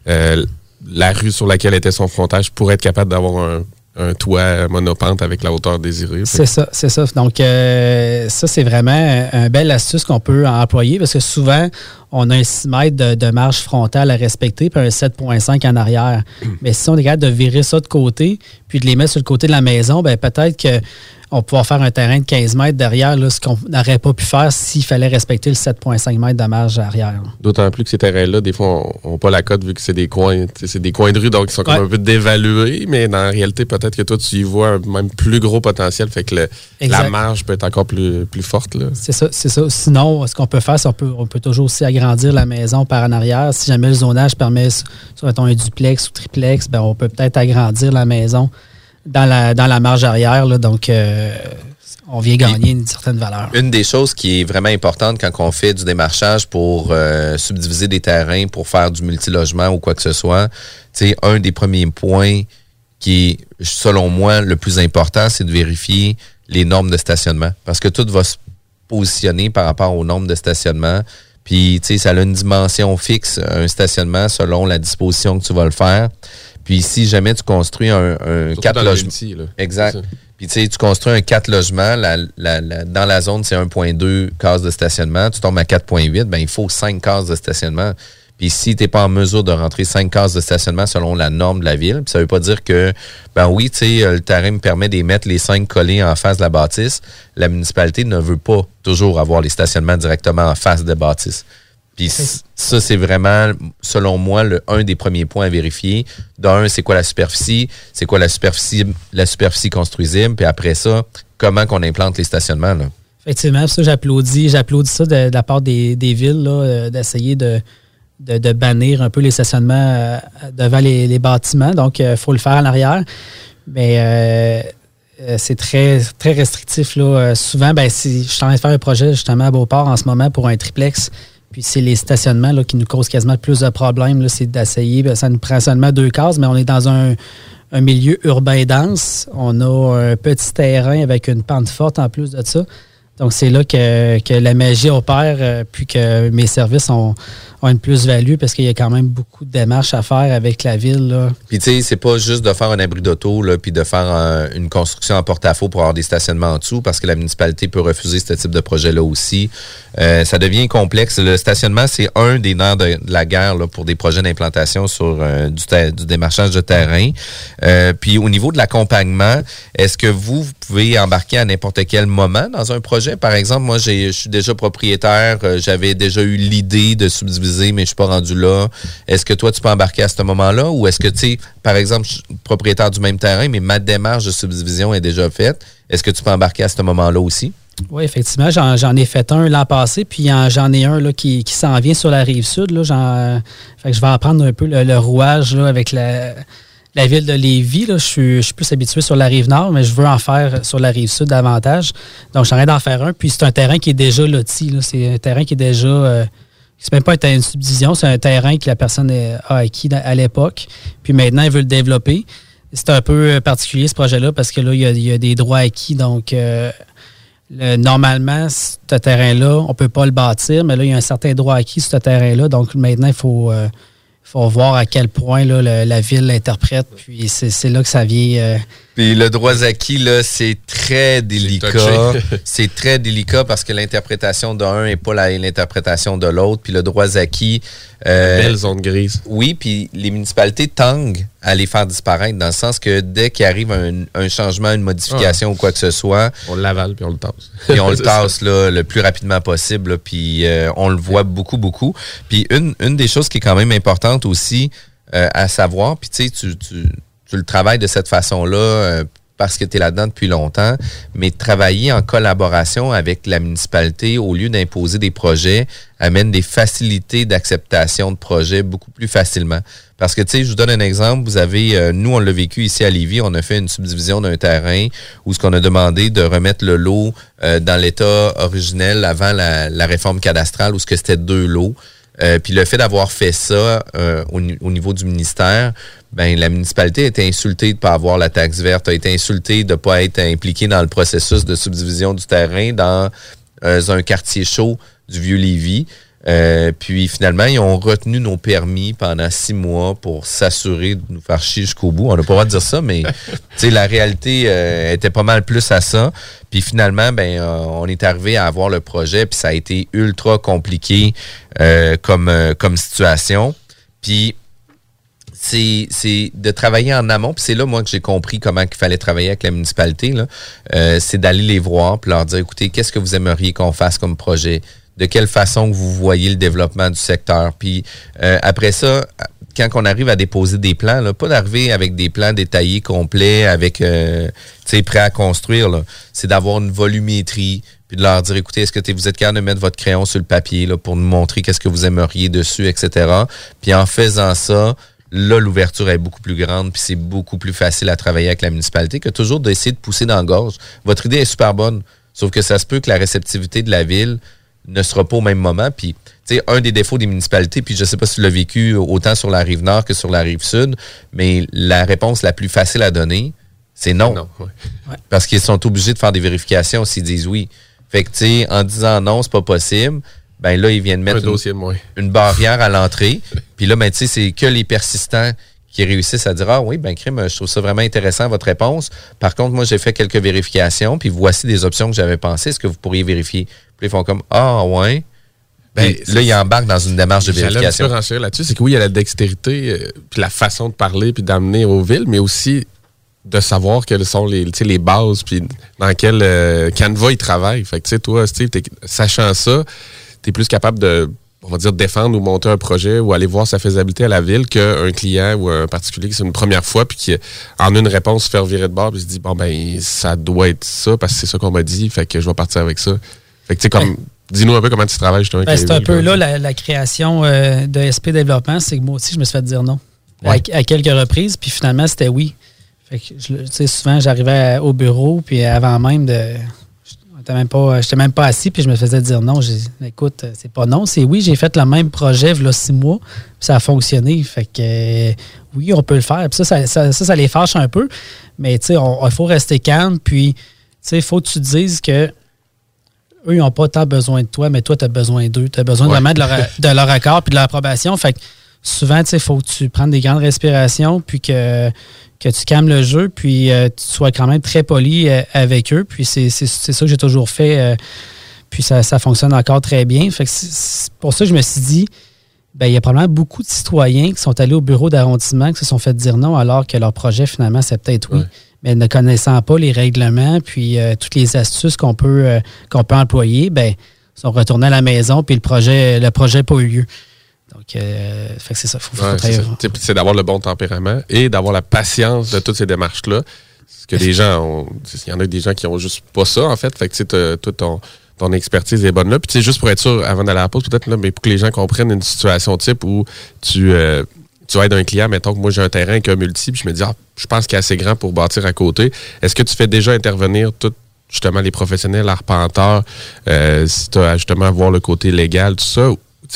euh, la rue sur laquelle était son frontage pour être capable d'avoir un, un toit monopente avec la hauteur désirée. C'est ça, c'est ça. Donc, euh, ça, c'est vraiment un, bel astuce qu'on peut employer parce que souvent, on a un 6 mètres de, de marge frontale à respecter puis un 7,5 en arrière. Mais si on est capable de virer ça de côté puis de les mettre sur le côté de la maison, ben peut-être que on va pouvoir faire un terrain de 15 mètres derrière, là, ce qu'on n'aurait pas pu faire s'il fallait respecter le 7,5 mètres de marge arrière. D'autant plus que ces terrains-là, des fois, n'ont pas la cote vu que c'est des coins, c'est des coins de rue, donc ils sont comme Ouais. un peu dévalués, mais dans la réalité, peut-être que toi, tu y vois un même plus gros potentiel, fait que le- la marge peut être encore plus, plus forte. Là. C'est ça, c'est ça. Sinon, ce qu'on peut faire, c'est on peut, on peut toujours aussi agrandir la maison par en arrière. Si jamais le zonage permet, mettons, un duplex ou triplex, ben, on peut peut-être agrandir la maison dans la, dans la marge arrière. là. donc, euh, on vient gagner une certaine valeur. Une des choses qui est vraiment importante quand on fait du démarchage pour euh, subdiviser des terrains, pour faire du multilogement ou quoi que ce soit, un des premiers points qui est, selon moi, le plus important, c'est de vérifier les normes de stationnement. Parce que tout va se positionner par rapport aux normes de stationnement. Puis, tu sais, ça a une dimension fixe, un stationnement, selon la disposition que tu vas le faire. Puis, si jamais tu construis un, un quatre logements. Exact. Puis, tu sais, tu construis un 4 logements, la- la- la- dans la zone, c'est 1,2 cases de stationnement. Tu tombes à 4,8, ben il faut 5 cases de stationnement. Puis, si tu n'es pas en mesure de rentrer 5 cases de stationnement selon la norme de la ville, puis ça veut pas dire que, ben oui, tu sais, euh, le terrain me permet de les mettre les 5 collés en face de la bâtisse. La municipalité ne veut pas toujours avoir les stationnements directement en face de la bâtisse. Puis ça, c'est vraiment, selon moi, le, un des premiers points à vérifier. D'un, c'est quoi la superficie? C'est quoi la superficie, la superficie construisible? Puis après ça, comment qu'on implante les stationnements? Là? Effectivement, ça, j'applaudis, j'applaudis ça de, de la part des, des villes, là, euh, d'essayer de, de, de bannir un peu les stationnements euh, devant les, les bâtiments. Donc, il faut le faire en arrière. Mais euh, euh, c'est très, très restrictif. Là. Euh, souvent, ben, si, je suis en train de faire un projet justement à Beauport en ce moment pour un triplex. Puis c'est les stationnements qui nous causent quasiment plus de problèmes. C'est d'essayer. ben, ça nous prend seulement deux cases, mais on est dans un milieu urbain dense. On a un petit terrain avec une pente forte en plus de ça. Donc, c'est là que, que la magie opère, euh, puis que mes services ont, ont une plus-value parce qu'il y a quand même beaucoup de démarches à faire avec la ville. Là. Puis tu sais, c'est pas juste de faire un abri d'auto, puis de faire un- une construction en porte-à-faux pour avoir des stationnements en dessous, parce que la municipalité peut refuser ce type de projet-là aussi. Euh, ça devient complexe. Le stationnement, c'est un des nerfs de, la guerre là, pour des projets d'implantation sur euh, du, du démarchage de terrain. Puis au niveau de l'accompagnement, est-ce que vous, vous pouvez embarquer à n'importe quel moment dans un projet? Par exemple, moi, je suis déjà propriétaire, euh, j'avais déjà eu l'idée de subdiviser, mais je suis pas rendu là. Est-ce que toi, tu peux embarquer à ce moment-là? Ou est-ce que, tu sais, par exemple, je suis propriétaire du même terrain, mais ma démarche de subdivision est déjà faite. Est-ce que tu peux embarquer à ce moment-là aussi? Oui, effectivement, j'en, ai fait un l'an passé, puis en- j'en ai un là, qui, s'en vient sur la rive sud. Là, que je vais apprendre un peu le, rouage avec la, la ville de Lévis. Là. Je, suis, plus habitué sur la rive nord, mais je veux en faire sur la rive sud davantage. Donc, j'en ai d'en faire un. Puis c'est un terrain qui est déjà loti. C'est un terrain qui est déjà. euh, c'est même pas un terrain de subdivision, c'est un terrain que la personne a acquis à l'époque. Puis maintenant, elle veut le développer. C'est un peu euh, particulier ce projet-là parce que là, il y a, des droits acquis. Donc, euh, le- normalement, ce terrain-là, on ne peut pas le bâtir, mais là, il y a un certain droit acquis sur ce terrain-là. Donc maintenant, il faut, euh, faut voir à quel point là, la ville l'interprète. Puis c'est là que ça vient. Puis le droit Zaki, là, c'est très délicat. C'est très délicat parce que l'interprétation d'un n'est pas l'interprétation de l'autre. Puis le droit Zaki. euh, Belle zone grise. Oui, puis les municipalités tanguent à les faire disparaître dans le sens que dès qu'il arrive un, un changement, une modification ou quoi que ce soit, On l'avale puis on le tasse. puis on le tasse là, le plus rapidement possible. là, puis euh, on le voit beaucoup, beaucoup. Puis une, une des choses qui est quand même importante aussi euh, à savoir, puis tu sais, tu, tu, le travailles de cette façon-là euh, parce que tu es là-dedans depuis longtemps, mais travailler en collaboration avec la municipalité au lieu d'imposer des projets amène des facilités d'acceptation de projets beaucoup plus facilement. Parce que, tu sais, je vous donne un exemple. Vous avez, euh, nous, on l'a vécu ici à Lévis, on a fait une subdivision d'un terrain où ce qu'on a demandé de remettre le lot euh, dans l'état originel avant la, la réforme cadastrale où ce que c'était deux lots. Euh, puis le fait d'avoir fait ça euh, au, au niveau du ministère, ben la municipalité a été insultée de ne pas avoir la taxe verte, a été insultée de ne pas être impliquée dans le processus de subdivision du terrain dans euh, un quartier chaud du vieux Lévis. Euh, puis finalement, ils ont retenu nos permis pendant six mois pour s'assurer de nous faire chier jusqu'au bout. On n'a pas le droit de dire ça, mais tu sais, la réalité euh, était pas mal plus à ça. Puis finalement, ben, euh, on est arrivé à avoir le projet, puis ça a été ultra compliqué euh, comme, comme situation. Puis c'est de travailler en amont. Puis c'est là, moi, que j'ai compris comment il fallait travailler avec la municipalité. Euh, c'est d'aller les voir puis leur dire, écoutez, qu'est-ce que vous aimeriez qu'on fasse comme projet? De quelle façon vous voyez le développement du secteur? Puis euh, après ça, quand on arrive à déposer des plans, là, pas d'arriver avec des plans détaillés, complets, avec euh, tu sais, prêts à construire, c'est d'avoir une volumétrie, puis de leur dire, écoutez, est-ce que vous êtes capable de mettre votre crayon sur le papier là, pour nous montrer qu'est-ce que vous aimeriez dessus, etc. Puis en faisant ça, là, l'ouverture est beaucoup plus grande, puis c'est beaucoup plus facile à travailler avec la municipalité que toujours d'essayer de pousser dans la gorge. Votre idée est super bonne, sauf que ça se peut que la réceptivité de la ville ne sera pas au même moment. Puis, tu sais, un des défauts des municipalités, puis je sais pas si tu l'as vécu autant sur la rive nord que sur la rive sud, mais la réponse la plus facile à donner, c'est non. Parce qu'ils sont obligés de faire des vérifications s'ils disent oui. Fait que, tu sais, en disant non, c'est pas possible, ben là, ils viennent mettre Un une, barrière à l'entrée. Puis là, ben, tu sais, c'est que les persistants qui réussissent à dire Ah oui, ben crime, je trouve ça vraiment intéressant, votre réponse. Par contre, moi, j'ai fait quelques vérifications, puis voici des options que j'avais pensées. Est-ce que vous pourriez vérifier? Puis ils font comme Ah ouais. Ben, Puis là, ils embarquent dans une démarche de vérification. renchérir là-dessus, c'est que oui, il y a la dextérité, euh, puis la façon de parler, puis d'amener aux villes, mais aussi de savoir quelles sont les, les bases, puis dans quel euh, canevas ils travaillent. Fait que, tu sais, toi, Steve, sachant ça, tu es plus capable de, on va dire, défendre ou monter un projet ou aller voir sa faisabilité à la ville qu'un client ou un particulier qui c'est une première fois, puis qui, en une réponse, se faire virer de bord, puis se dit, bon, ben, ça doit être ça, parce que c'est ça qu'on m'a dit, fait que je vais partir avec ça. Fait que, tu sais, comme, dis-nous un peu comment tu travailles justement Ben, c'est un peu là la, la création euh, de SP Développement, c'est que moi aussi, je me suis fait dire non. Ouais. À, à quelques reprises, puis finalement, c'était oui. Fait que, je le- tu sais, souvent, j'arrivais au bureau, puis avant même de. J'étais même pas, j'étais même pas assis, puis je me faisais dire non. J'ai dit, écoute, c'est pas non, c'est oui. J'ai fait le même projet, il y a six mois, puis ça a fonctionné. Fait que euh, oui, on peut le faire. Puis ça, ça, ça, ça, ça les fâche un peu. Mais tu sais, il faut rester calme, puis tu sais, il faut que tu te dises que eux, ils n'ont pas tant besoin de toi, mais toi, tu as besoin d'eux. Tu as besoin Ouais. vraiment de leur, de leur accord puis de leur approbation. Fait que souvent, tu sais, il faut que tu prennes des grandes respirations puis que, que tu calmes le jeu puis euh, tu sois quand même très poli euh, avec eux. Puis c'est ça que j'ai toujours fait. euh, puis ça, ça fonctionne encore très bien. Fait que pour ça que je me suis dit, ben, il y a probablement beaucoup de citoyens qui sont allés au bureau d'arrondissement qui se sont fait dire non alors que leur projet, finalement, c'est peut-être oui. Mais ne connaissant pas les règlements puis euh, toutes les astuces qu'on peut, euh, qu'on peut employer, ben, ils sont retournés à la maison puis le projet le projet n'a pas eu lieu. Donc, euh, fait que c'est ça. Faut, faut Ouais, c'est d'avoir le bon tempérament et d'avoir la patience de toutes ces démarches-là. Parce que les gens ont. Il y en a des gens qui ont juste pas ça, en fait. Fait que tu sais, ton, ton expertise est bonne là. Puis tu sais, juste pour être sûr, avant d'aller à la pause, peut-être là, mais pour que les gens comprennent une situation type où tu. euh, tu aides un client, mettons que moi j'ai un terrain avec un multi, puis je me dis, ah, je pense qu'il est assez grand pour bâtir à côté. Est-ce que tu fais déjà intervenir tout justement les professionnels, arpenteurs, euh, si tu as justement à voir le côté légal, tout ça?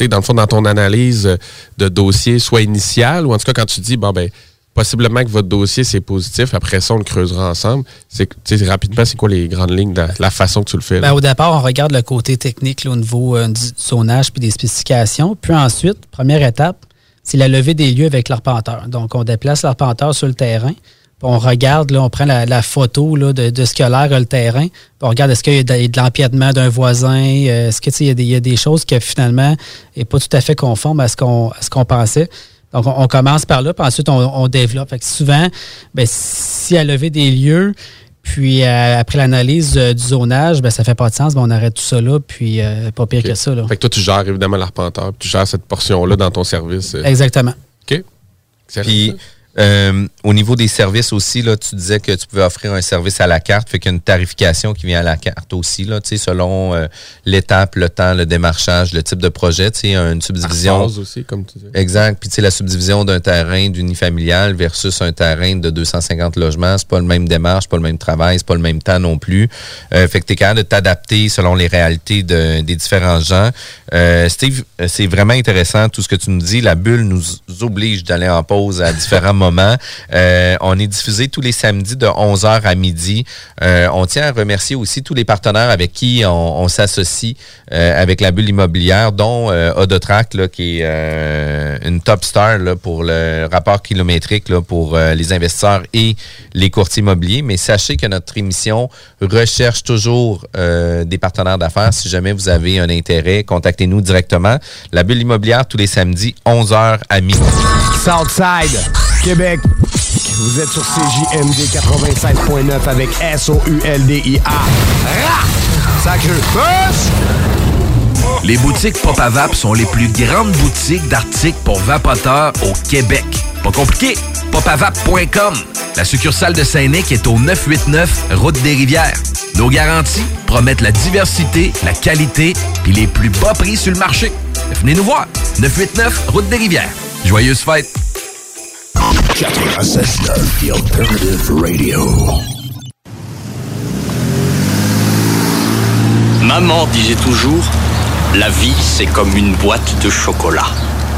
Dans le fond, dans ton analyse de dossier, soit initial, ou en tout cas quand tu dis, bon, ben, possiblement que votre dossier c'est positif, après ça, on le creusera ensemble. C'est rapidement, c'est quoi les grandes lignes de la, façon que tu le fais? Ben, au départ, on regarde le côté technique au niveau euh, du zonage puis des spécifications. Puis ensuite, première étape, c'est la levée des lieux avec l'arpenteur. Donc, on déplace l'arpenteur sur le terrain on regarde, là, on prend la, la photo là, de, de ce qu'a l'air le terrain, puis on regarde est-ce qu'il y a de, de l'empiètement d'un voisin, euh, est-ce que tu sais, il y, a y a des choses qui finalement n'est pas tout à fait conforme à ce qu'on à ce qu'on pensait. Donc, on, on commence par là, puis ensuite, on, on développe. Fait que souvent, ben, si à lever des lieux, puis euh, après l'analyse euh, du zonage, ben, ça fait pas de sens, ben, on arrête tout ça là, puis euh, pas pire que ça. Là. Fait que toi, tu gères évidemment l'arpenteur, puis tu gères cette portion-là dans ton service. Exactement. OK. Puis, euh, au niveau des services aussi, là, tu disais que tu pouvais offrir un service à la carte, fait qu'il y a une tarification qui vient à la carte aussi, là, tu sais, selon euh, l'étape, le temps, le démarchage, le type de projet, tu sais, une subdivision. Aussi, comme tu dis. Exact. Puis, tu sais, la subdivision d'un terrain d'unifamilial versus un terrain de 250 logements, c'est pas le même démarche, pas le même travail, c'est pas le même temps non plus. Euh, fait que tu es capable de t'adapter selon les réalités de- des différents gens. Euh, Steve, c'est vraiment intéressant tout ce que tu nous dis. La bulle nous oblige d'aller en pause à différents moments. Euh, on est diffusé tous les samedis de 11h à midi. Euh, on tient à remercier aussi tous les partenaires avec qui on, s'associe euh, avec la bulle immobilière, dont Odotrac, qui est une top star pour le rapport kilométrique pour les investisseurs et les courtiers immobiliers. Mais sachez que notre émission recherche toujours des partenaires d'affaires. Si jamais vous avez un intérêt, contactez-nous directement. La bulle immobilière tous les samedis, 11h à midi. Southside, Québec. Vous êtes sur CJMD 96.9 avec S-O-U-L-D-I-A. Les boutiques Pop à Vap sont les plus grandes boutiques d'articles pour vapoteurs au Québec. Pas compliqué, popavap.com. La succursale de Saint-Nic est au 989 Route des Rivières. Nos garanties promettent la diversité, la qualité et les plus bas prix sur le marché. Venez nous voir. 989 Route des Rivières. Joyeuses fêtes. 96.9 The Alternative Radio. Maman disait toujours, la vie c'est comme une boîte de chocolat.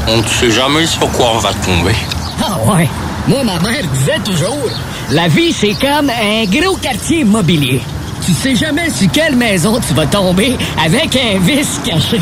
On ne sait jamais sur quoi on va tomber. Ah ouais. Moi, ma mère disait toujours, la vie, c'est comme un gros quartier immobilier. Tu sais jamais sur quelle maison tu vas tomber avec un vice caché.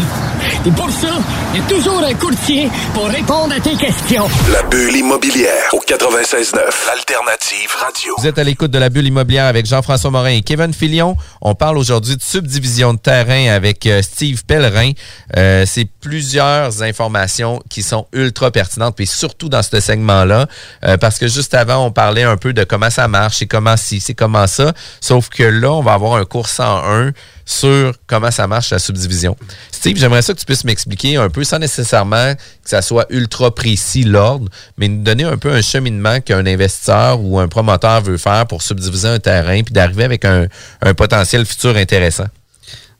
Et pour ça, il y a toujours un courtier pour répondre à tes questions. La bulle immobilière au 96.9 Alternative Radio. Vous êtes à l'écoute de la bulle immobilière avec Jean-François Morin et Kevin Filion. On parle aujourd'hui de subdivision de terrain avec euh, Steve Pellerin. Euh, c'est plusieurs informations qui sont ultra pertinentes, puis surtout dans ce segment-là, euh, parce que juste avant, on parlait un peu de comment ça marche, c'est comment ci, c'est comment ça. Sauf que là, on va avoir un cours 101 sur comment ça marche la subdivision. Steve, j'aimerais ça que tu puisses m'expliquer un peu, sans nécessairement que ça soit ultra précis l'ordre, mais nous donner un peu un cheminement qu'un investisseur ou un promoteur veut faire pour subdiviser un terrain puis d'arriver avec un, potentiel futur intéressant.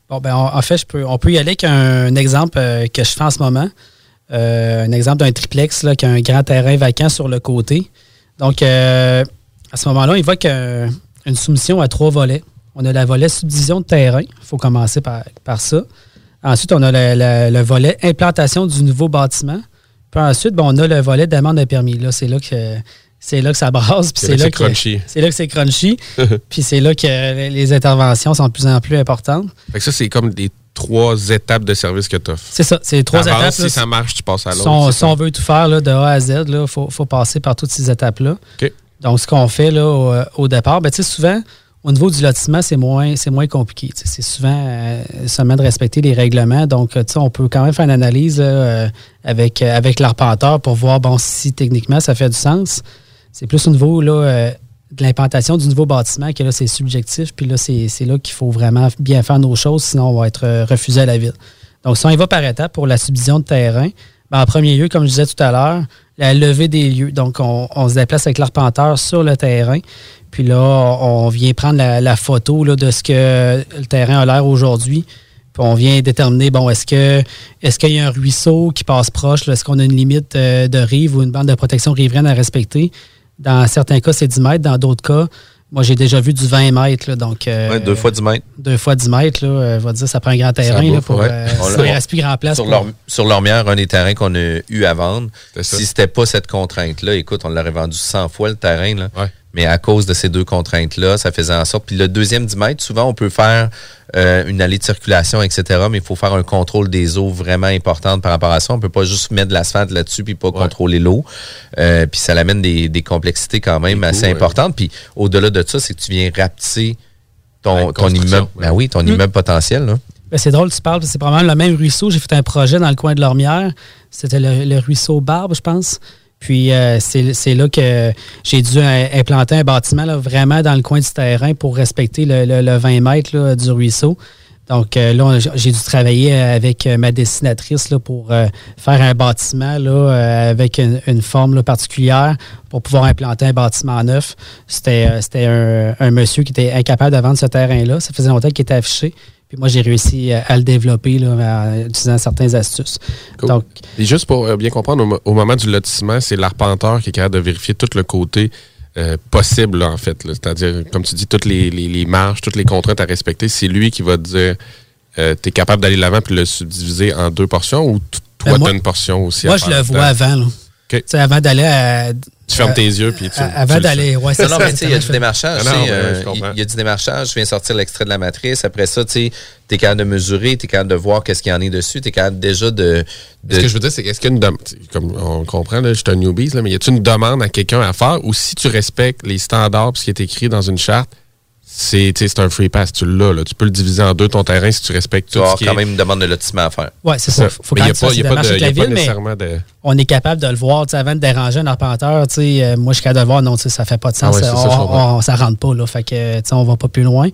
Bon, ben, en fait, on peut y aller avec un, exemple euh, que je fais en ce moment. Euh, un exemple d'un triplex là, qui a un grand terrain vacant sur le côté. Donc, euh, à ce moment-là, il va qu'une soumission à trois volets. On a le volet subdivision de terrain. Il faut commencer par, par ça. Ensuite, on a le, le- le volet implantation du nouveau bâtiment. Puis ensuite, ben, on a le volet demande de permis. Là, c'est là que c'est là que ça brasse. puis C'est là que c'est que- crunchy. C'est là que c'est crunchy. puis c'est là que les interventions sont de plus en plus importantes. Fait que ça, c'est comme les trois étapes de service que tu offres. C'est ça, c'est les trois étapes. Si là. ça marche, tu passes à l'autre. si on veut tout faire là, de A à Z, il faut, faut passer par toutes ces étapes-là. Donc, ce qu'on fait là, au, au départ, ben, tu sais, souvent, au niveau du lotissement, c'est moins, c'est moins compliqué. C'est souvent euh, seulement de respecter les règlements. Donc, sais, on peut quand même faire une analyse là, euh, avec, euh, avec l'arpenteur pour voir bon, si techniquement ça fait du sens. C'est plus au niveau là, euh, de l'implantation du nouveau bâtiment que là, c'est subjectif. Puis là, c'est là qu'il faut vraiment bien faire nos choses, sinon on va être euh, refusé à la ville. Donc, si on y va par étapes pour la subdivision de terrain, ben, en premier lieu, comme je disais tout à l'heure, la levée des lieux. Donc, on, se déplace avec l'arpenteur sur le terrain. Puis là, on vient prendre la, photo là, de ce que le terrain a l'air aujourd'hui. Puis on vient déterminer, bon, est-ce est-ce qu'il y a un ruisseau qui passe proche? Est-ce qu'on a une limite euh, de rive ou une bande de protection riveraine à respecter? Dans certains cas, c'est 10 mètres. Dans d'autres cas, moi, j'ai déjà vu du 20 mètres. là. donc, euh, Ouais, deux fois 10 mètres. deux fois 10 mètres, là, euh, vais dire, ça prend un grand terrain Ça là, pour. ouais. euh, On l'a- il reste plus grand place. Sur, pour- leur, sur Lormière, un des terrains qu'on a eu à vendre, ça. si c'était pas cette contrainte-là, écoute, on l'aurait vendu 100 fois le terrain. Là. Mais à cause de ces deux contraintes-là, ça faisait en sorte. Puis le deuxième 10 mètres, souvent, on peut faire euh, une allée de circulation, etc. Mais il faut faire un contrôle des eaux vraiment importante par rapport à ça. On peut pas juste mettre de l'asphalte là-dessus puis pas contrôler l'eau. Euh, puis ça amène des, des complexités quand même assez importantes. Puis au-delà de ça, c'est que tu viens rapetisser ton, ton immeuble. Ben oui, ton immeuble potentiel. Là. Ben, c'est drôle, tu parles, c'est probablement le même ruisseau. J'ai fait un projet dans le coin de l'Ormière. C'était le, le ruisseau Barbe, je pense. Puis euh, c'est là que j'ai dû implanter un bâtiment là, vraiment dans le coin du terrain pour respecter le, le- le 20 mètres là, du ruisseau. Donc euh, là, j'ai dû travailler avec ma dessinatrice là, pour euh, faire un bâtiment là, avec une, forme particulière pour pouvoir implanter un bâtiment neuf. C'était un monsieur qui était incapable de vendre ce terrain-là. Ça faisait longtemps qu'il était affiché. Puis moi, j'ai réussi à, le développer là, en utilisant certaines astuces. Donc, Et juste pour euh, bien comprendre, au, mo- au moment du lotissement, c'est l'arpenteur qui est capable de vérifier tout le côté euh, possible, là, en fait. C'est-à-dire, comme tu dis, toutes les, les- les marges, toutes les contraintes à respecter, c'est lui qui va te dire euh, tu es capable d'aller de l'avant puis le subdiviser en deux portions ou t- toi, Ben, moi- tu as une portion aussi moi, je le vois avant. là. Tu sais, avant d'aller à. Tu fermes à- tes yeux puis tu. Avant d'aller. Ouais, c'est Non, non, ça, mais tu sais, il y a du démarchage. Euh, il y a du démarchage. Je viens sortir l'extrait de la matrice. Après ça, tu sais, es capable de mesurer, tu es capable de voir qu'est-ce qu'il y en est dessus. Tu es capable déjà de. de- Ce que je veux dire, c'est qu'est-ce qu'il y a une demande, comme on comprend, là, je suis un newbie, là, mais y a-t-il une demande à quelqu'un à faire ou si tu respectes les standards ce qui est écrit dans une charte, c'est tu un free pass, tu l'as, là. tu peux le diviser en deux ton terrain si tu respectes tu tout vas ce qui quand est... même une demande de lotissement à faire. Ouais, c'est ça. Faut- faut mais quand il n'y a tu pas, fasses y a des pas, de, a ville, mais- nécessairement de... on est capable de le voir. Tu sais, avant de déranger un arpenteur, tu sais, euh, moi, je suis capable de le voir. Non, tu sais, ça fait pas de sens. Ah ouais, on, ça, comprends. on- ça rentre pas. Là, fait que, tu sais, on va pas plus loin.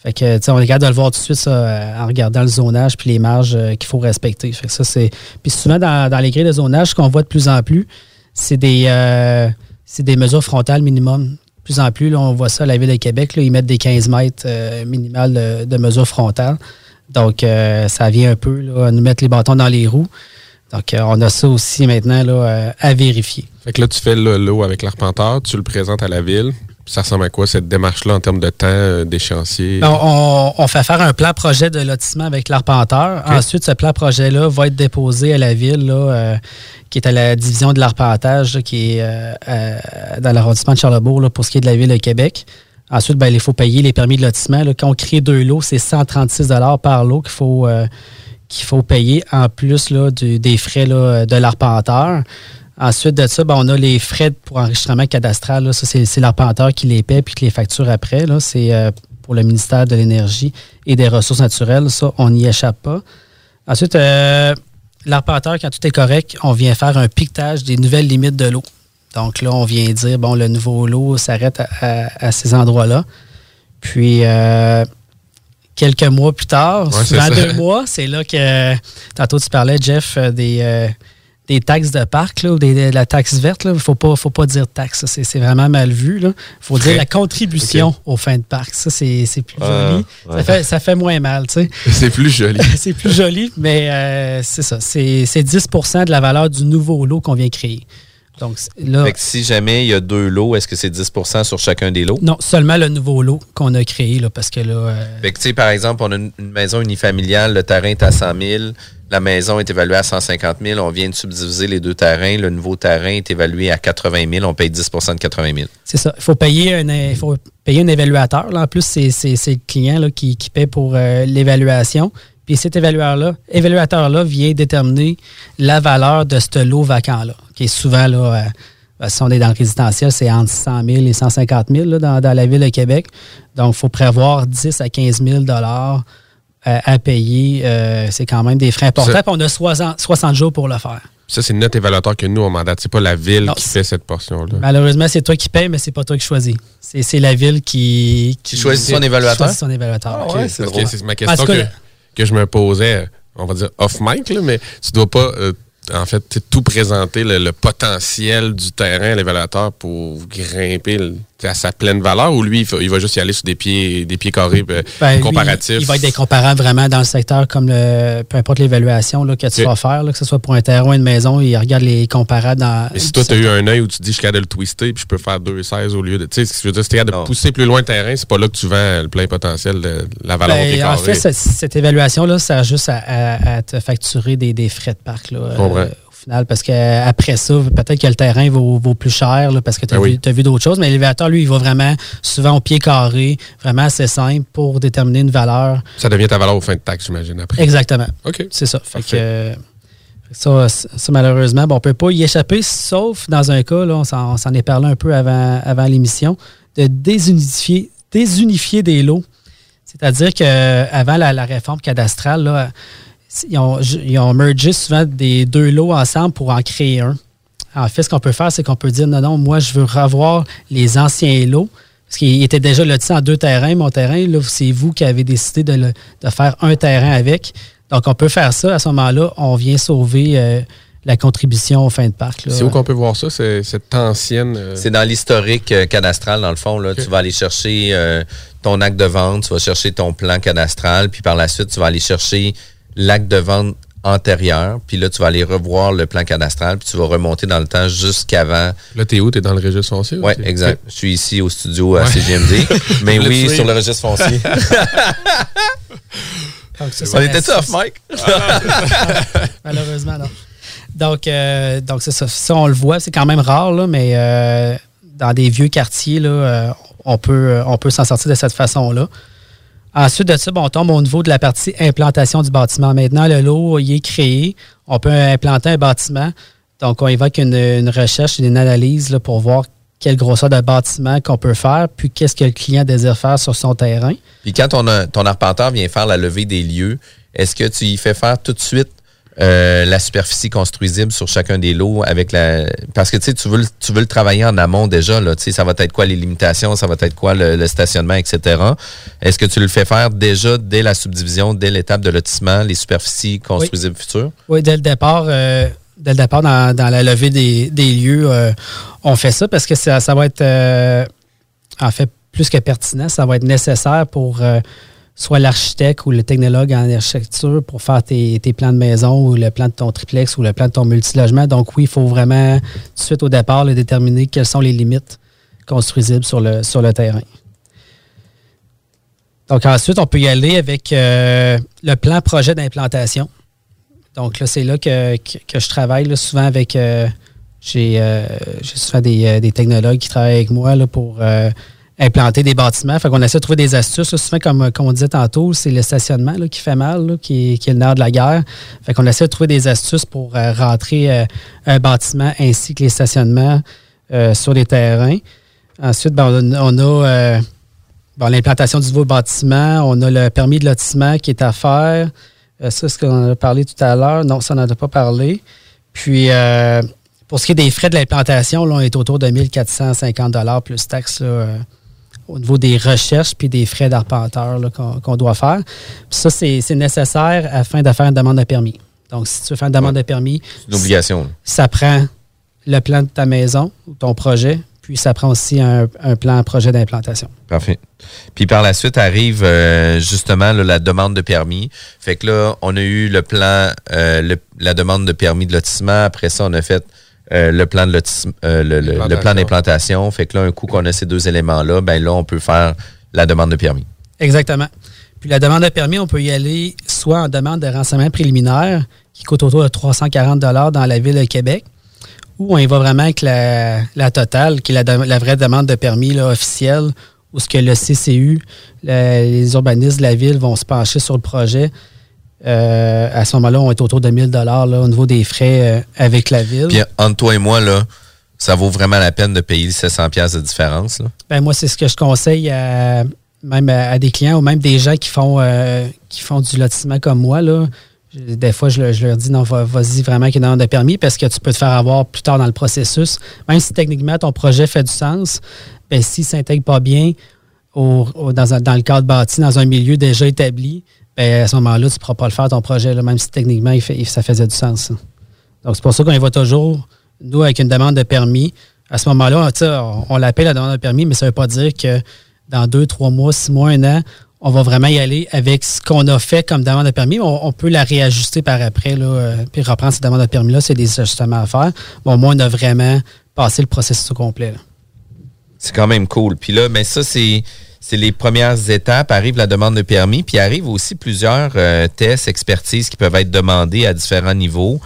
Fait que, tu sais, on est capable de le voir tout de suite ça, euh, en regardant le zonage puis les marges euh, qu'il faut respecter. Fait que ça, c'est. Puis souvent, dans, dans les grilles de zonage, ce qu'on voit de plus en plus, c'est des, euh, c'est des mesures frontales minimum. Plus en plus, là, on voit ça à la Ville de Québec. Là, ils mettent des 15 mètres euh, minimales de, mesures frontales. Donc, euh, ça vient un peu là, nous mettre les bâtons dans les roues. Donc, euh, on a ça aussi maintenant là, à vérifier. Fait que là, tu fais le lot avec l'arpenteur, tu le présentes à la ville. Ça ressemble à quoi cette démarche-là en termes de temps, euh, d'échéancier? On, on- fait faire un plan projet de lotissement avec l'arpenteur. Ensuite, ce plan projet-là va être déposé à la ville, là, euh, qui est à la division de l'arpentage, qui est euh, à- dans l'arrondissement de Charlebourg, là, pour ce qui est de la ville de Québec. Ensuite, ben, il faut payer les permis de lotissement. là. Quand on crée deux lots, c'est 136 par lot qu'il faut, qu'il faut payer, en plus là, du- des frais là, de l'arpenteur. Ensuite de ça, ben, on a les frais pour enregistrement cadastral. là. Ça, c'est l'arpenteur qui les paie puis qui les facture après. C'est euh, pour le ministère de l'Énergie et des Ressources naturelles. Ça, on n'y échappe pas. Ensuite, euh, l'arpenteur, quand tout est correct, on vient faire un piquetage des nouvelles limites de l'eau. Donc là, on vient dire, bon, le nouveau lot s'arrête à, à- à ces endroits-là. Puis, euh, quelques mois plus tard, Ouais, souvent deux mois, c'est là que, tantôt tu parlais, Jeff, des, euh, des taxes de parc, là, ou des, de la taxe verte. Il ne faut pas, faut pas dire taxe, c'est c'est vraiment mal vu. Il faut dire la contribution aux fins de parc. Ça, c'est c'est plus Ah, joli. ouais. Ça, fait, ça fait moins mal. C'est plus joli. c'est plus joli, mais euh, c'est ça. C'est c'est 10% de la valeur du nouveau lot qu'on vient créer. Donc là, Fait que si jamais il y a deux lots, est-ce que c'est 10% sur chacun des lots? non, seulement le nouveau lot qu'on a créé, là, parce que là, euh, Fait que, tu sais, par exemple, on a une, une maison unifamiliale, le terrain est à 100 000, la maison est évaluée à 150 000, on vient de subdiviser les deux terrains, le nouveau terrain est évalué à 80 000, on paye 10% de 80 000. c'est ça. Il faut payer un, évaluateur. En plus, c'est le client qui, qui paie pour euh, l'évaluation. Puis cet évaluateur-là vient déterminer la valeur de ce lot vacant-là, qui souvent, là, euh, si on est dans le résidentiel, c'est entre 100 000 et 150 000 là, dans, la ville de Québec. Donc, il faut prévoir 10 à 15 000 dollars euh, à payer. Euh, c'est quand même des frais importants. Ça- Puis on a 60, 60 jours pour le faire. Ça, c'est notre évaluateur que nous, on mandate. C'est pas la ville Non, qui fait cette portion-là. Malheureusement, c'est toi qui payes, mais c'est pas toi qui choisis. C'est c'est la ville qui... Qui choisit son évaluateur? Qui choisit son évaluateur. Ok, c'est que ma question que, que je me posais, on va dire off mic, là, mais tu dois pas, euh, en fait, tout présenter le, le potentiel du terrain à l'évaluateur pour grimper le- à sa pleine valeur ou lui, il, va juste y aller sur des pieds, des pieds carrés euh, Ben, lui, comparatifs? il va être des comparables vraiment dans le secteur comme le, peu importe l'évaluation là, que tu vas faire, là, que ce soit pour un terrain ou une maison, il regarde les comparables dans. Mais si toi, tu as eu un œil où tu te dis, je suis capable de le twister, puis je peux faire 2,16 au lieu de. Tu sais, ce que je veux dire, si tu es de pousser plus loin le terrain, c'est pas là que tu vends le plein potentiel de la valeur au Ben, pied en carré. fait, cette, cette évaluation-là sert juste à, à- à te facturer des, des frais de parc là, comprends. euh, final, parce qu'après ça, peut-être que le terrain vaut, vaut plus cher là, parce que tu as, Ben oui. vu, d'autres choses, mais l'élévateur, lui, il va vraiment souvent au pied carré, vraiment assez simple pour déterminer une valeur. Ça devient ta valeur au fin de taxe, j'imagine, après. Exactement. OK. C'est ça. Fait que, euh, ça, ça, malheureusement, bon, on ne peut pas y échapper, sauf dans un cas, là, on s'en on s'en est parlé un peu avant, avant l'émission, de désunifier, désunifier des lots. C'est-à-dire qu'avant la, la réforme cadastrale, là, ils, ont, ils ont mergé souvent des deux lots ensemble pour en créer un. En fait, ce qu'on peut faire, c'est qu'on peut dire non, non, moi, je veux revoir les anciens lots. Parce qu'il était déjà loti en deux terrains. Mon terrain, là, c'est vous qui avez décidé de, le- de faire un terrain avec. Donc, on peut faire ça. À ce moment-là, on vient sauver euh, la contribution au fin de parc. C'est où qu'on peut voir ça, c'est- cette ancienne. euh, C'est dans l'historique euh, cadastral, dans le fond. Là, Tu vas aller chercher euh, ton acte de vente, tu vas chercher ton plan cadastral, puis par la suite, tu vas aller chercher l'acte de vente antérieur, puis là, tu vas aller revoir le plan cadastral, puis tu vas remonter dans le temps jusqu'avant. Là, t'es où? T'es dans le registre foncier? Oui, exact. Je suis ici au studio à Ouais. CGMD, mais oui, sur le registre foncier. Donc, ça, On ça- était off, Mike? Malheureusement, non. Donc, euh, donc c'est ça. Ça, on le voit, c'est quand même rare, là, mais euh, dans des vieux quartiers, là, euh, on peut, euh, on peut s'en sortir de cette façon-là. Ensuite de ça, bon, on tombe au niveau de la partie implantation du bâtiment. Maintenant, le lot, il est créé. On peut implanter un bâtiment. Donc, on évoque une, recherche, une analyse là, pour voir quelle grosseur de bâtiment qu'on peut faire, puis qu'est-ce que le client désire faire sur son terrain. Puis quand ton, ton arpenteur vient faire la levée des lieux, est-ce que tu y fais faire tout de suite euh, la superficie construisible sur chacun des lots avec la parce que tu sais tu veux le- tu veux le travailler en amont déjà là tu sais ça va être quoi les limitations ça va être quoi le, le stationnement etc est-ce que tu le fais faire déjà dès la subdivision dès l'étape de lotissement les superficies construisibles futures? Oui, dès le départ, euh, dès le départ dans, dans la levée des, des lieux, euh, on fait ça parce que ça, ça va être en fait plus que pertinent, ça va être nécessaire pour soit l'architecte ou le technologue en architecture pour faire tes, plans de maison ou le plan de ton triplex ou le plan de ton multilogement. Donc oui, il faut vraiment suite au départ là, déterminer quelles sont les limites construisibles sur le, le terrain. Donc ensuite, on peut y aller avec euh, le plan projet d'implantation. Donc là, c'est là que, que, je travaille souvent avec. euh, j'ai euh, j'ai souvent des, technologues qui travaillent avec moi là, pour implanter des bâtiments. Fait qu'on essaie de trouver des astuces. souvent, comme, comme on disait tantôt, c'est le stationnement là, qui fait mal, qui, est, le nerf de la guerre. Fait qu'on essaie de trouver des astuces pour euh, rentrer euh, un bâtiment ainsi que les stationnements euh, sur les terrains. Ensuite, ben, on a, bon, l'implantation du nouveau bâtiment. On a le permis de lotissement qui est à faire. Ça, c'est ce qu'on a parlé tout à l'heure. Non, ça, n'en a pas parlé. Puis, pour ce qui est des frais de l'implantation, là, on est autour de 1450 plus taxes au niveau des recherches puis des frais d'arpenteur qu'on doit faire. Puis ça, c'est nécessaire afin de faire une demande de permis. Donc, si tu veux faire une demande de permis, une obligation ça prend le plan de ta maison ou ton projet, puis ça prend aussi un, un plan projet d'implantation. Parfait. Puis par la suite arrive euh, justement là, la demande de permis. Fait que là, on a eu le plan, euh, le- la demande de permis de lotissement. Après ça, on a fait euh, le plan de euh, le, le- le plan d'implantation. Fait que là, un coup qu'on a ces deux éléments-là, ben là, on peut faire la demande de permis. Exactement. Puis la demande de permis, on peut y aller soit en demande de renseignement préliminaire, qui coûte autour de 340 dans la ville de Québec, ou on y va vraiment avec la, la totale, qui est la, de- la vraie demande de permis là, officielle, où ce que le CCU, le- les urbanistes de la ville vont se pencher sur le projet. Euh, à ce moment-là, on est autour de 1000 là, au niveau des frais euh, avec la ville. Puis entre toi et moi, là, ça vaut vraiment la peine de payer les 700 pièces de différence. Là. Ben, moi, c'est ce que je conseille à, même à, à des clients ou même des gens qui font, euh, qui font du lotissement comme moi. Là. Des fois, je, le- je leur dis non, va- vas-y vraiment qu'il y demande de permis parce que tu peux te faire avoir plus tard dans le processus. Même si techniquement ton projet fait du sens, ben, s'il ne s'intègre pas bien au- au- dans, un- dans le cadre bâti, dans un milieu déjà établi, ben, à ce moment-là, tu ne pourras pas le faire ton projet, là, même si techniquement il fait- ça faisait du sens. ça. Donc, c'est pour ça qu'on y va toujours, nous, avec une demande de permis. À ce moment-là, on, on l'appelle la demande de permis, mais ça ne veut pas dire que dans deux, trois mois, six mois, un an, on va vraiment y aller avec ce qu'on a fait comme demande de permis. On, peut la réajuster par après, là, euh, puis reprendre cette demande de permis-là. C'est des ajustements à faire. Bon, moi, on a vraiment passé le processus au complet. C'est quand même cool. Puis là, mais ça, c'est. C'est les premières étapes. Arrive la demande de permis, puis arrive aussi plusieurs euh, tests, expertises qui peuvent être demandés à différents niveaux.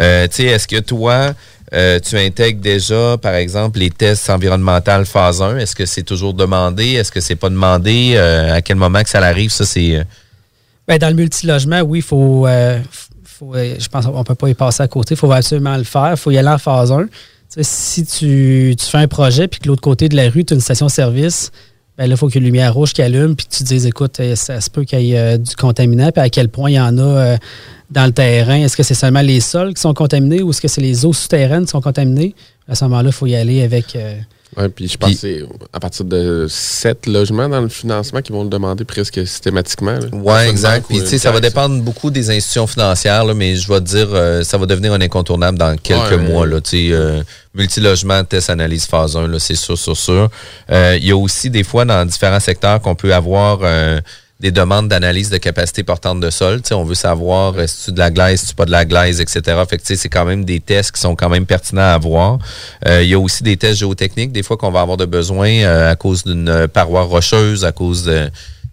Euh, tu sais, est-ce que toi, euh, tu intègres déjà, par exemple, les tests environnementaux phase 1? Est-ce que c'est toujours demandé? Est-ce que c'est pas demandé? À quel moment que ça arrive? Ça, c'est... Ben, dans le multilogement, oui, il faut, je pense qu'on ne peut pas y passer à côté. Il faut absolument le faire. Il faut y aller en phase 1. Tu sais, si tu, tu fais un projet puis que l'autre côté de la rue, tu as une station-service, ben là, il faut qu'il y ait une lumière rouge qui allume puis tu te dises, écoute, euh, ça se peut qu'il y ait euh, du contaminant, puis à quel point il y en a euh, dans le terrain. Est-ce que c'est seulement les sols qui sont contaminés ou est-ce que c'est les eaux souterraines qui sont contaminées? À ce moment-là, il faut y aller avec... Oui, puis je pense que c'est à partir de sept logements dans le financement qui vont le demander presque systématiquement. Oui, exact. Puis, ça va dépendre beaucoup des institutions financières, là, mais je vais te dire, euh, ça va devenir un incontournable dans quelques Ouais, mois. ouais. Là, tu sais, euh, multilogement, test, analyse, phase 1, là, c'est sûr, sûr, sûr. Euh, Il y a aussi des fois dans différents secteurs qu'on peut avoir euh, des demandes d'analyse de capacité portante de sol. Tu sais, on veut savoir euh, si tu de la glaise, si tu pas de la glaise, etc. Fait que tu sais, c'est quand même des tests qui sont quand même pertinents à avoir. Euh, Il y a aussi des tests géotechniques, des fois qu'on va avoir de besoin euh, à cause d'une paroi rocheuse, à cause de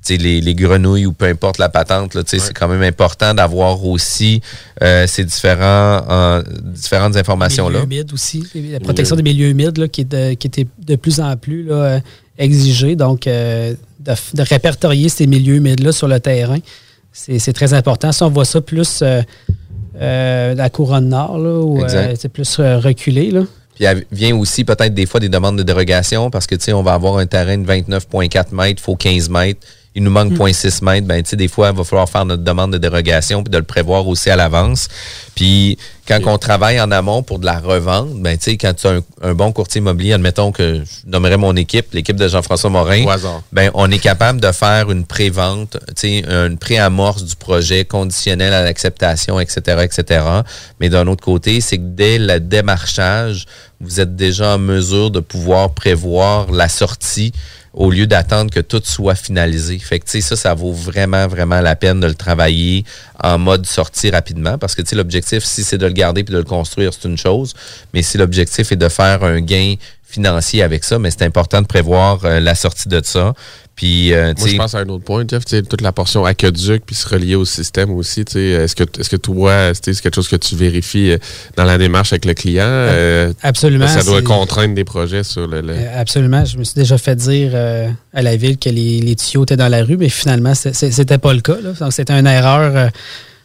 tu sais, les, les grenouilles ou peu importe la patente, là, tu sais, c'est quand même important d'avoir aussi euh, ces différents, euh, différentes informations-là. milieux humides aussi. La protection des milieux humides là, qui, est de, qui était de plus en plus là, exigée. Donc, euh, de, répertorier ces milieux humides-là sur le terrain, c'est très important. Si on voit ça plus euh, euh, la couronne nord, là, euh, c'est plus euh, reculé, là. Puis il vient aussi peut-être des fois des demandes de dérogation parce que tu sais, on va avoir un terrain de 29,4 mètres, il faut 15 mètres. Il nous manque 0.6 mètres. Ben, tu sais, des fois, il va falloir faire notre demande de dérogation puis de le prévoir aussi à l'avance. Puis, quand on travaille en amont pour de la revente, ben, tu sais, quand tu as un, un bon courtier immobilier, admettons que je nommerais mon équipe, l'équipe de Jean-François Morin, ben, on est capable de faire une pré-vente, tu sais, une pré-amorce du projet conditionnel à l'acceptation, etc., etc. Mais d'un autre côté, c'est que dès le démarchage, vous êtes déjà en mesure de pouvoir prévoir la sortie au lieu d'attendre que tout soit finalisé. Fait que, ça, ça vaut vraiment, vraiment la peine de le travailler en mode sortie rapidement parce que, l'objectif, si c'est de le garder puis de le construire, c'est une chose. Mais si l'objectif est de faire un gain financier avec ça, mais c'est important de prévoir euh, la sortie de ça. Puis, euh, Moi, je pense à un autre point, Jeff, toute la portion aqueduc puis se relier au système aussi. Est-ce que, est-ce que toi, c'est quelque chose que tu vérifies euh, dans la démarche avec le client? Euh, Absolument, Ça doit contraindre des projets sur le. le- Absolument. Je me suis déjà fait dire euh, à la ville que les, les tuyaux étaient dans la rue, mais finalement, c'était pas le cas. là. Donc, c'était une erreur.